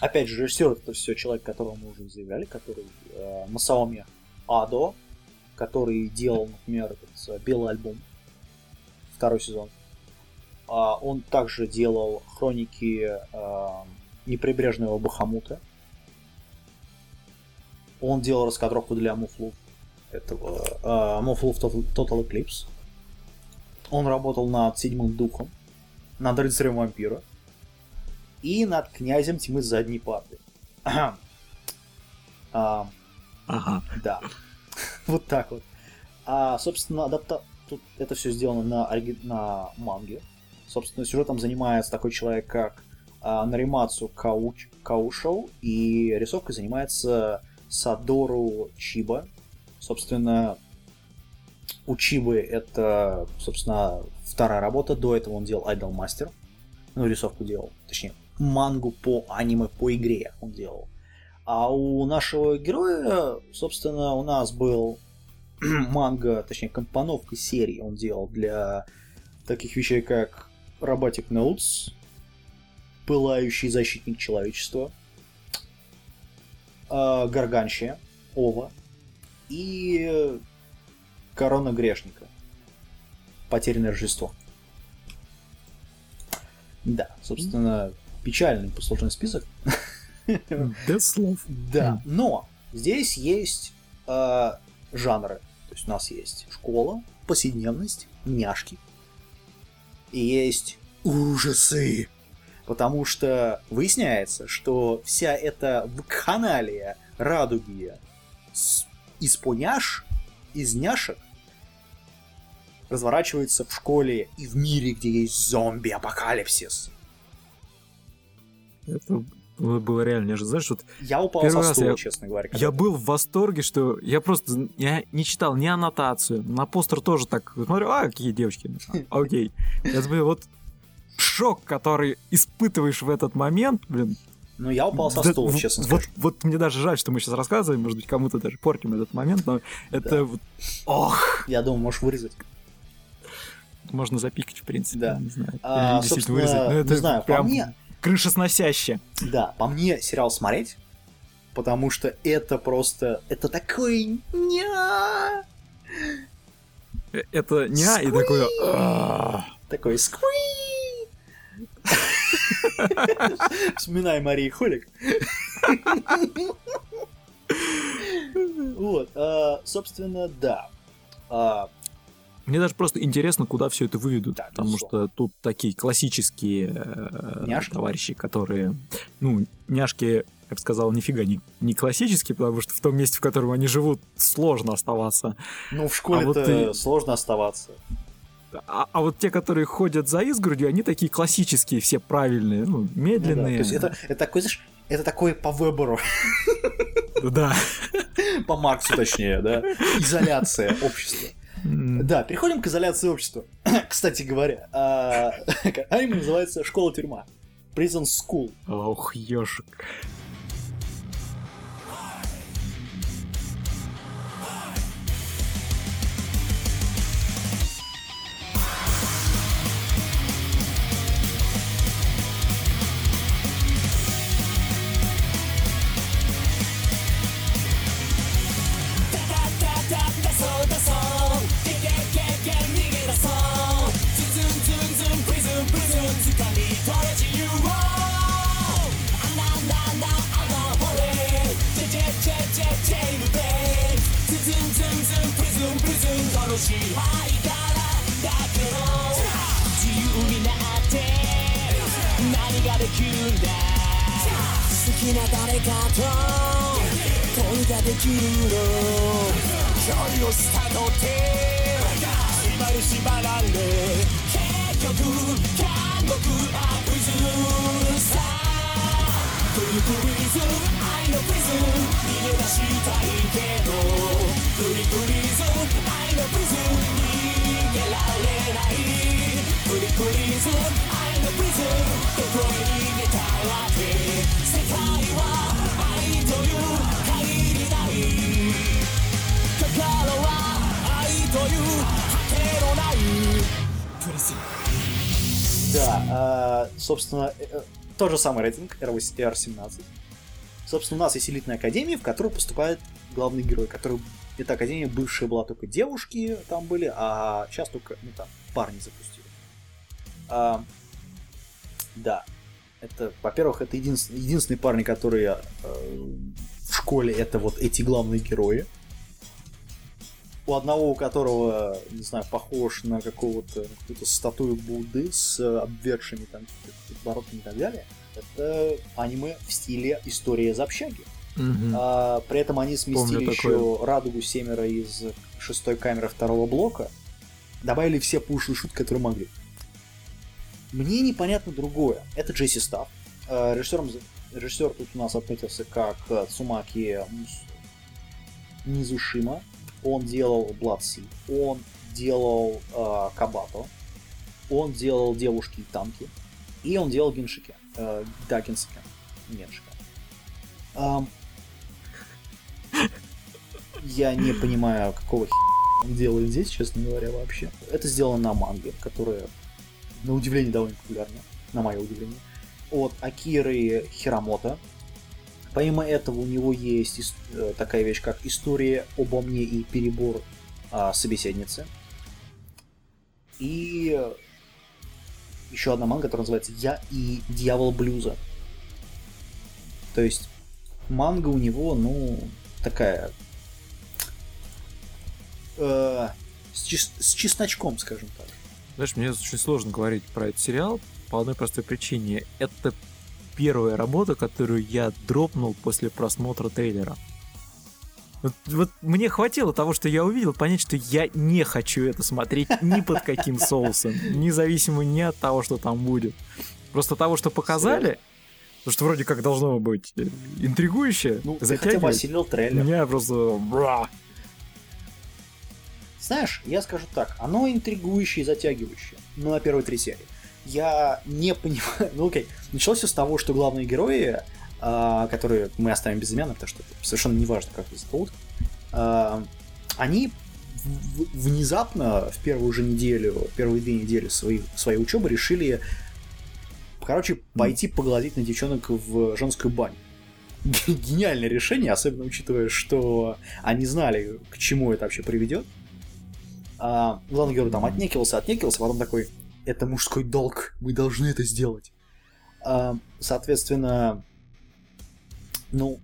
опять же, режиссер это все человек, которого мы уже заявляли, который э, Масаоми Адо, который делал, например, этот э, Белый альбом, второй сезон. А, он также делал хроники э, неприбрежного Бахамута. Он делал раскадровку для Муфлу этого Муфлу Total Eclipse. Он работал над Седьмым Духом, над Рыцарем Вампира и над Князем Тьмы Задней Парты. А, Ага. да. вот так вот. А, собственно, адапта... тут это все сделано на, ориги- на манге. Собственно, сюжетом занимается такой человек, как Наримацу Кауч... Каушоу, и рисовкой занимается Садору Чиба. Собственно, у Чибы это, собственно, вторая работа. До этого он делал Idol Master. Ну, рисовку делал. Точнее, мангу по аниме, по игре он делал. А у нашего героя, собственно, у нас был манга, точнее, компоновка серии он делал для таких вещей, как Robotic Notes, Пылающий защитник человечества, Гарганщия, Ова и Корона грешника. Потерянное Рождество. Да, собственно, печальный послужный список. Без слов. Да, но здесь есть э, жанры. То есть у нас есть школа, повседневность, няшки. И есть ужасы. Потому что выясняется, что вся эта вакханалия, радуги из поняш, из няшек разворачивается в школе и в мире, где есть зомби-апокалипсис. Это было реально неожиданно. Знаешь, вот Я упал Первый со стула, я- честно говоря. когда Я был в восторге, что я просто я не читал ни аннотацию, на постер тоже так смотрю, а какие девочки, А, окей. Я думаю, вот шок, который испытываешь в этот момент, блин. Ну, я упал со да, стула, в- честно вот, скажу. вот мне даже жаль, что мы сейчас рассказываем, может быть, кому-то даже портим этот момент, но это Да. вот, ох, Я думаю, можешь вырезать. можно запикать, в принципе, Да. не знаю. А, Или действительно вырезать. Но это не знаю, по прям мне, крышесносяще. да, по мне сериал смотреть, потому что это просто, это такой ня, Э, Это а, и такое... Такой скви. Вспоминай Марии Холик. Вот, а, собственно, да. А, Мне даже просто интересно, куда все это выведут, Да, потому что тут такие классические э, Няшки? товарищи, которые, ну, няшки, я бы сказал, нифига не, не классические, потому что в том месте, в котором они живут, сложно оставаться. ну, в школе-то вот ты- сложно оставаться. А, а вот те, которые ходят за изгородью, они такие классические, все правильные, ну, Ну да, медленные. То есть это, это такой, знаешь, это такой по выбору, Да. по Марксу точнее, да, изоляция общества. Да, переходим к изоляции общества. Кстати говоря, а, аниме называется «Школа-тюрьма». Prison School. Ох, 別しはいからだけど自由になって何ができるんだ好きな誰かと恋ができるの距離をしたって縛る縛られ結局監獄アップズささプリプリズン愛のプリズン逃げ出したいけどプリプリズン愛のプリズン逃げられないプリプリズン愛のプリズンどこに逃げたって世界は愛という限りない心は愛という果てのないプリズン Да, а, собственно, э, э, тот же самый рейтинг R8 R17. Собственно, у нас есть элитная академия, в которую поступает главный герой, который... Эта академия бывшая была только девушки там были, а сейчас только, ну там, парни запустили. А, да. Это, во-первых, это единственные, единственные парни, которые э, в школе, это вот эти главные герои. У одного, у которого, не знаю, похож на какого-то какую-то статую Будды с э, обвергшими там подбородками и так далее. Это аниме в стиле история из общаги. Мгм. А, при этом они сместили Помню еще радугу семеро из шестой камеры второго блока. Добавили все пошлые шутки, которые могли. Мне непонятно другое. Это Джесси Стафф. А, Режиссером, режиссер тут у нас отметился как э, Цумаки Низушима. Он делал Blood Sea. Он делал э, Кабато. Он делал Девушки и танки. И он делал Геншике. Э, да, Генсике. Геншика. Ам, я не понимаю, какого хи он делает здесь, честно говоря, вообще. Это сделано на манге, которая, на удивление, довольно популярна, на мое удивление, от Акиры Хирамото. Помимо этого, у него есть э, такая вещь, как «История обо мне и перебор а, собеседницы». И еще одна манга, которая называется «Я и дьявол блюза». То есть манга у него, ну, такая э, с, чес- с чесночком, скажем так. Знаешь, мне очень сложно говорить про этот сериал по одной простой причине. Это первая работа, которую я дропнул после просмотра трейлера. Вот, вот мне хватило того, что я увидел, понять, что я не хочу это смотреть ни под каким соусом, независимо ни от того, что там будет. Просто того, что показали, потому что вроде как должно быть э, интригующе, Ну, ты хотя бы затягивает, осилил трейлер. меня просто... бра. Знаешь, я скажу так, оно интригующее и затягивающее, но на первые три серии. Я не понимаю, ну окей, началось все с того, что главные герои, а, которые мы оставим безымянным, потому что совершенно не важно, как их зовут, а, они внезапно в первую же неделю, первые две недели своей, своей учебы решили, короче, пойти поглазеть на девчонок в женскую баню. Гениальное решение, особенно учитывая, что они знали, к чему это вообще приведет. А, главный герой там отнекивался, отнекивался, потом такой, это мужской долг, мы должны это сделать. А, соответственно, ну,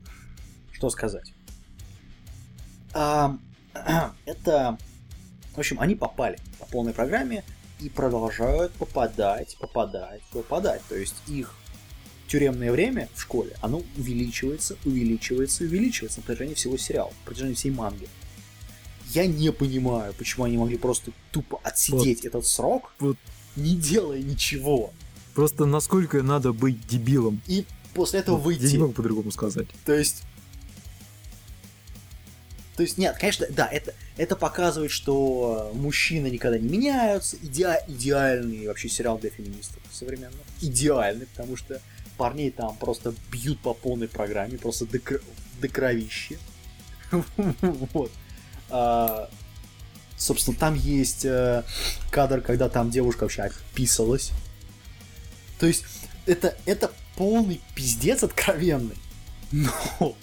что сказать. А, это, в общем, они попали по полной программе и продолжают попадать, попадать, попадать. То есть их тюремное время в школе, оно увеличивается, увеличивается, увеличивается на протяжении всего сериала, на протяжении всей манги. Я не понимаю, почему они могли просто тупо отсидеть этот срок, Вот. не делая ничего. Просто насколько надо быть дебилом. И после этого Я выйти. не могу по-другому сказать. То есть... То есть, нет, конечно, да, это, это показывает, что мужчины никогда не меняются. Идеа- идеальный вообще сериал для феминистов современных. Идеальный, потому что парней там просто бьют по полной программе, просто до, до кровищи. Вот. А, Собственно, там есть э, кадр, когда там девушка вообще описалась. То есть, это, это полный пиздец откровенный. Но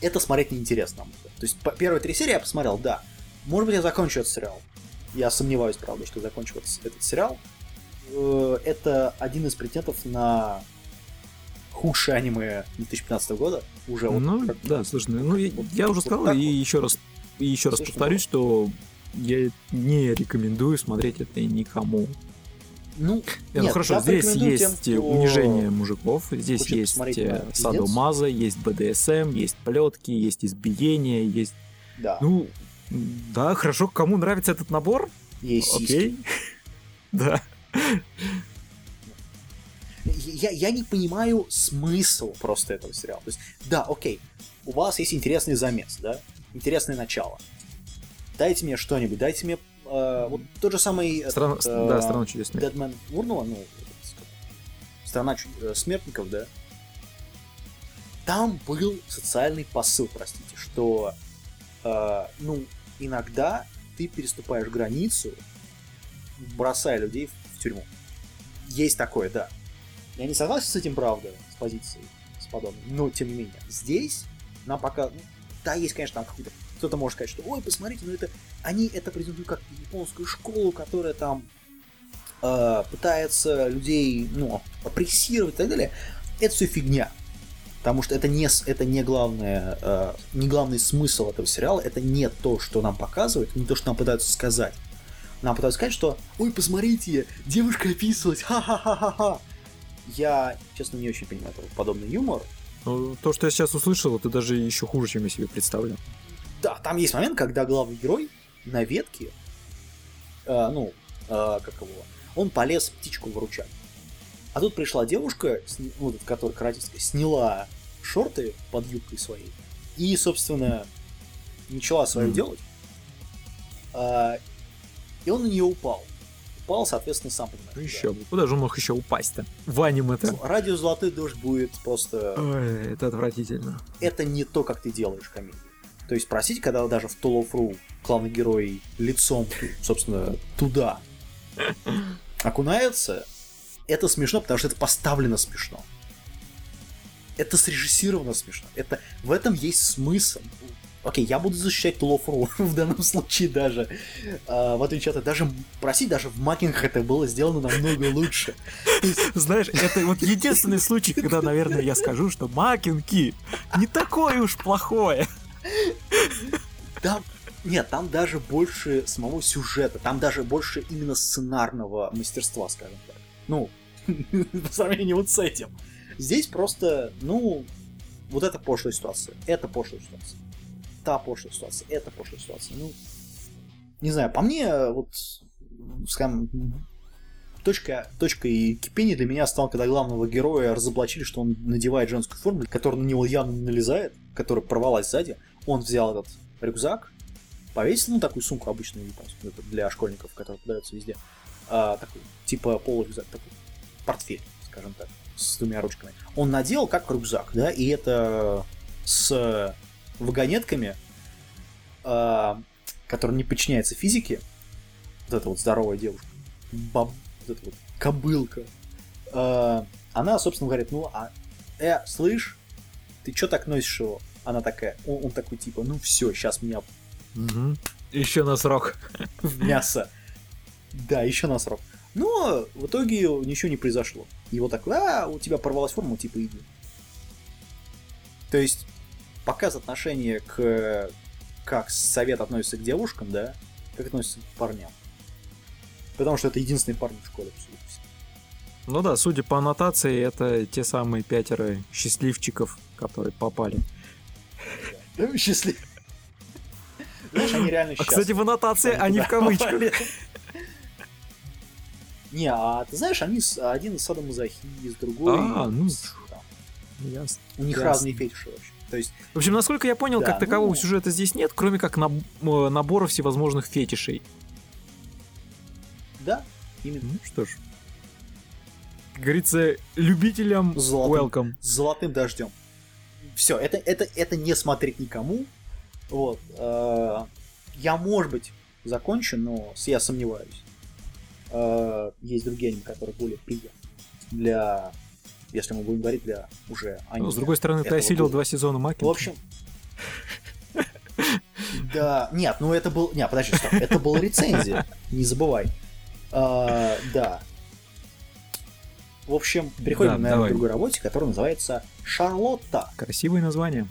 это смотреть неинтересно. То есть, по- первые три серии я посмотрел, да. Может быть, я закончу этот сериал. Я сомневаюсь, правда, что я закончу этот, этот сериал. Э, Это один из претендентов на худшее аниме 2015 года. Уже вот ну, как- да, слушай, ну я, вот- я уже вот сказал, и вот. еще раз, и еще раз повторюсь, что я не рекомендую смотреть это никому. Ну, Не, ну нет, хорошо, я здесь порекомендую тем, есть кто унижение мужиков, здесь хочет есть э, садомаза, есть БДСМ, есть плетки, есть избиение, есть... Да, Ну, да, хорошо, кому нравится этот набор, есть окей. Да. Я, я не понимаю смысл просто этого сериала. То есть, да, окей, у вас есть интересный замес, да, интересное начало. Дайте мне что-нибудь, дайте мне э, вот тот же самый... этот, Страна, э, да, страна чудес смерти. Урнова, ну, страна чу- э, смертников, да. Там был социальный посыл, простите, что, э, ну, иногда ты переступаешь границу, бросая людей в, в тюрьму. Есть такое, да. Я не согласен с этим, правда, с позицией, с подобным. Но, тем не менее, здесь нам пока... ну, да, есть, конечно, там какой-то... Кто-то может сказать, что, ой, посмотрите, ну это... Они это презентуют как японскую школу, которая там э, пытается людей, ну, опрессировать и так далее. Это все фигня. Потому что это не, это не, главное, э, не главный смысл этого сериала, это не то, что нам показывают, не то, что нам пытаются сказать. Нам пытаются сказать, что «Ой, посмотрите, девушка описывалась, ха-ха-ха-ха-ха». Я, честно, не очень понимаю подобный юмор. Ну, то, что я сейчас услышал, это даже еще хуже, чем я себе представлял. Да, там есть момент, когда главный герой на ветке, э, ну, э, как его, он полез птичку выручать. А тут пришла девушка, ну, вот, которая каратистка, сняла шорты под юбкой своей и, собственно, начала свое Мгм. делать. А, и он на нее упал. Упал, соответственно, сам понимаешь. Ну, да. еще бы. Куда же он мог еще упасть-то? В аниме-то. Радио Золотой дождь будет просто... Ой, это отвратительно. это не то, как ты делаешь комедию. То есть, простите, когда даже в Toll of Ru главный герой лицом, собственно, туда окунается, это смешно, потому что это поставлено смешно. Это срежиссировано смешно. Это, в этом есть смысл. Окей, я буду защищать Ru в данном случае даже. А, в отличие от даже, простите, даже в Макингах это было сделано намного лучше. Знаешь, это вот единственный случай, когда, наверное, я скажу, что Макинки не такое уж плохое. Там, нет, там даже больше самого сюжета, там даже больше именно сценарного мастерства, скажем так. Ну, по сравнению вот с этим. Здесь просто, ну, вот это пошлая ситуация, это пошлая ситуация, та пошлая ситуация, это пошлая ситуация. Ну, не знаю, по мне, вот, скажем, точка, точка и кипения для меня стала, когда главного героя разоблачили, что он надевает женскую форму, которая на него явно налезает, которая порвалась сзади. Он взял этот рюкзак, повесил, ну, такую сумку обычную, японскую, для школьников, которая продается везде. А, такой, типа полурюкзак такой, портфель, скажем так, с двумя ручками. Он надел как рюкзак, да, и это с вагонетками, а, которая не подчиняется физике, вот эта вот здоровая девушка, баб, вот эта вот кобылка, а, она, собственно, говорит, ну, а, э, слышь, ты чё так носишь его? Она такая, он, он такой, типа, ну все, сейчас меня Еще на срок. в мясо. Да, еще на срок. Но в итоге ничего не произошло. Его так, а, у тебя порвалась форма, типа иди. То есть, показ отношения к как совет относится к девушкам, да, как относится к парням. Потому что это единственные парни в школе, абсолютно. Ну да, судя по аннотации, это те самые пятеро счастливчиков, которые попали. Да, счастлив. Знаешь, они реально А, счастливы. кстати, в аннотации, Они а не в кавычках. Не, а ты знаешь, они с- один садомазохист, другой... А, ну, Ясно. У них разные фетиши вообще. То есть, В общем, насколько я понял, Да, как такового ну- сюжета здесь нет, кроме как наб- э, набора всевозможных фетишей. да, именно. Ну что ж. Как говорится, любителям Золотым. welcome. С золотым дождем. Все, это, это, это не смотреть никому. Вот. э, Я, может быть, закончу, но я сомневаюсь. Э, Есть другие аниме, которые более приятны. Для, если мы будем говорить, для уже аниме. Ну, с другой стороны, ты осилил года. два сезона Маки. В общем... Да, нет, ну это был... Нет, подожди, стоп. Это была рецензия, не забывай. А, Да. В общем, переходим, Да, давай. к другой работе, которая называется «Шарлотта». Красивое название.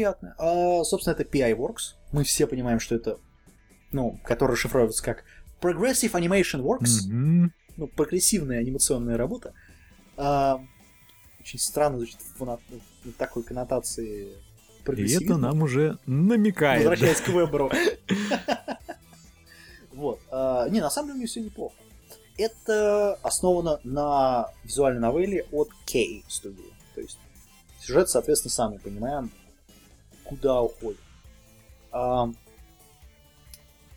Приятная. А, собственно, это PI Works. Мы все понимаем, что это, ну, который расшифровывается как Progressive Animation Works. Мгм. Ну, прогрессивная анимационная работа. А, очень странно звучит в, в такой коннотации И это нам уже намекает. Возвращаясь к Веберу. Вот. а, Не, на самом деле у нее все неплохо. Это основано на визуальной новелле от K студии. То есть сюжет, соответственно, сами понимаем, куда уходит. А,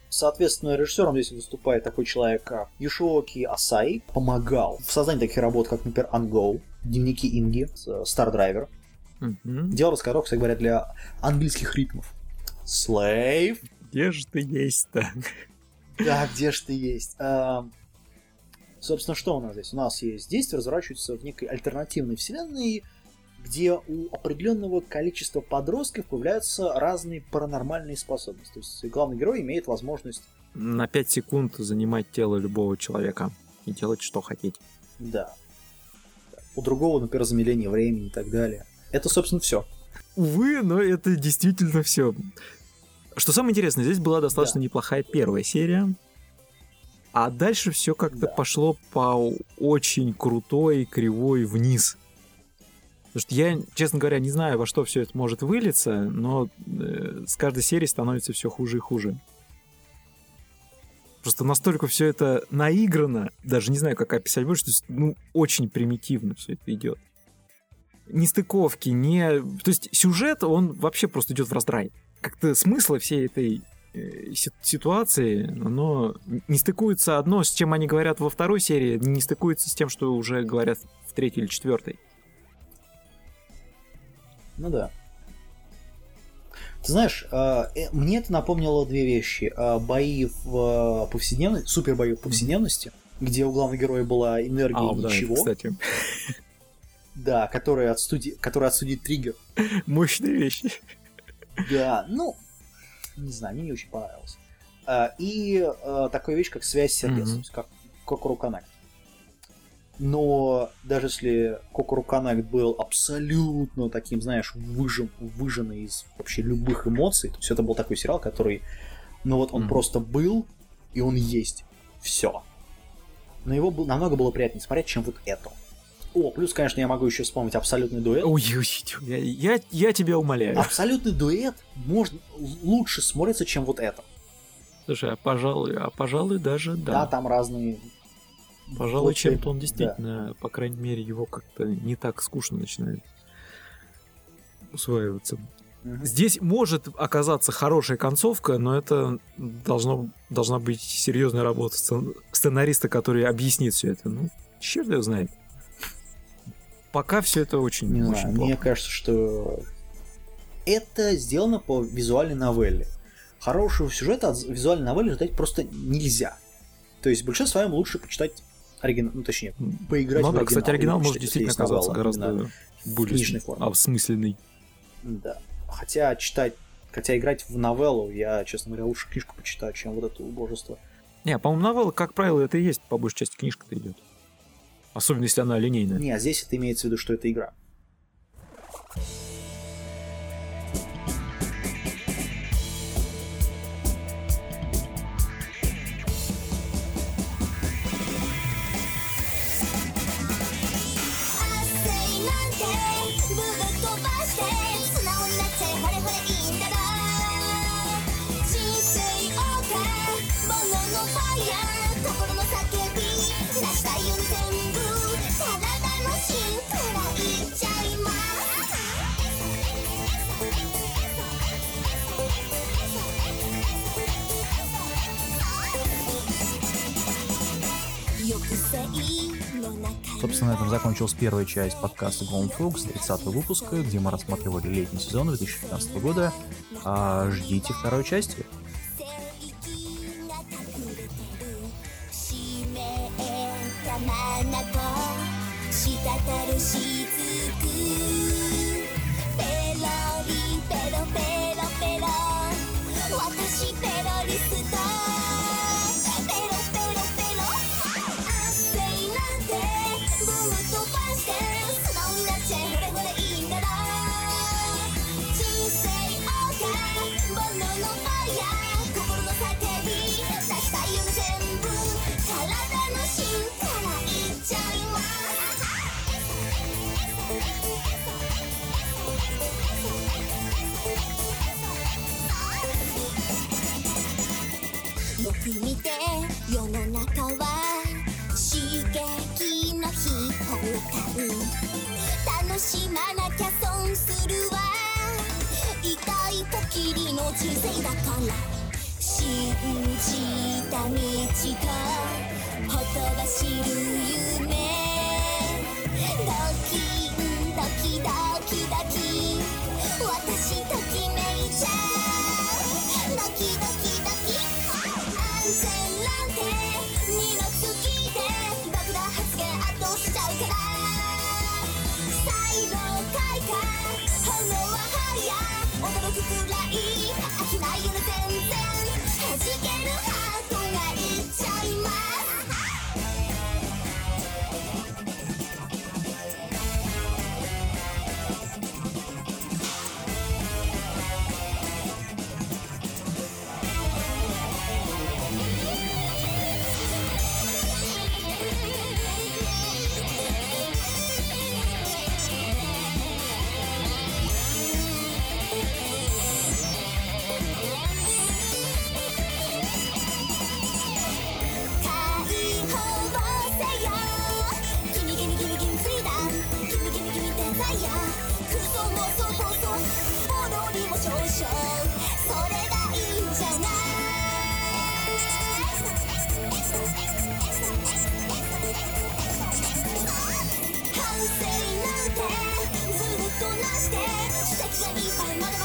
Соответственно, режиссером здесь выступает такой человек, как Юшиоки Асай. Помогал в создании таких работ, как, например, Ungo, Дневники Инги, Star Driver. Мгм. Делал раскадровку, кстати говоря, для английских ритмов. Slave. Где же ты есть-то? Да, где ж ты есть? А, собственно, что у нас здесь? У нас есть действие, разворачивается в некой альтернативной вселенной, где у определенного количества подростков появляются разные паранормальные способности. То есть главный герой имеет возможность, На 5 секунд занимать тело любого человека и делать, что хотеть. да, у другого, например, замедление времени и так далее. Это, собственно, все. Увы, но это действительно все. Что самое интересное, здесь была достаточно неплохая первая серия. А дальше все как-то Да. пошло по очень крутой кривой вниз. Потому что я, честно говоря, не знаю, во что все это может вылиться, но э, с каждой серией становится все хуже и хуже. Просто настолько все это наиграно, даже не знаю, как описать больше, ну, очень примитивно все это идет. Нестыковки, не... То есть сюжет, он вообще просто идет в раздрай. Как-то смысла всей этой э, си- ситуации, оно не стыкуется одно, с чем они говорят во второй серии, не стыкуется с тем, что уже говорят в третьей или четвертой. Ну да. Ты знаешь, а, э, мне это напомнило две вещи. А, Бои в повседневности, супер бои в повседневности, где у главного героя была энергия А, да, ничего, кстати, да, которая от, студи... которая от студии триггер. мощные вещи. Да, ну, не знаю, мне не очень понравилось. А, И а, такая вещь, как связь сердец, есть как Кокору Connect. Но даже если Кокору Connect был абсолютно таким, знаешь, выжим, выжженный из вообще любых эмоций, то есть это был такой сериал, который, ну вот он Мгм. просто был, и он есть. Все. Но его был, намного было приятнее смотреть, чем вот это. О, плюс, конечно, я могу еще вспомнить абсолютный дуэт. Ой, ой, ой, я, я, я тебя умоляю. Абсолютный дуэт можно лучше смотрится, чем вот это. Слушай, а пожалуй, а пожалуй даже Да, да. там разные. Пожалуй, чем-то он да. действительно, по крайней мере, его как-то не так скучно начинает усваиваться. Мгм. Здесь может оказаться хорошая концовка, но это должно, должна быть серьезная работа сцен- сценариста, который объяснит все это. Ну, черт его знает. Пока все это очень, Не очень знаю, плохо. мне кажется, что это сделано по визуальной новелле. Хорошего сюжета от визуальной новеллы ждать просто нельзя. То есть большинство своем лучше почитать оригинал, ну точнее, поиграть ну в да, оригинал. кстати, оригинал может действительно оказаться гораздо более форме. Да. Хотя читать, хотя играть в новеллу, я, честно говоря, лучше книжку почитаю, чем вот это убожество. Не, по-моему, новелла, как правило, это и есть, по большей части, книжка-то идет. Особенно, если она линейная. Не, а здесь это имеется в виду, что это игра.「say Собственно, на этом закончилась первая часть подкаста Golden Fox 30 выпуска, где мы рассматривали летний сезон 2015 года. А, ждите второй части. Pero, pero, pero. して世の中は刺激の日宝管楽しまなきゃ損するわ。痛いときりの人生だから信じた道とほとばしる夢ドキンドキドキドキ Bye.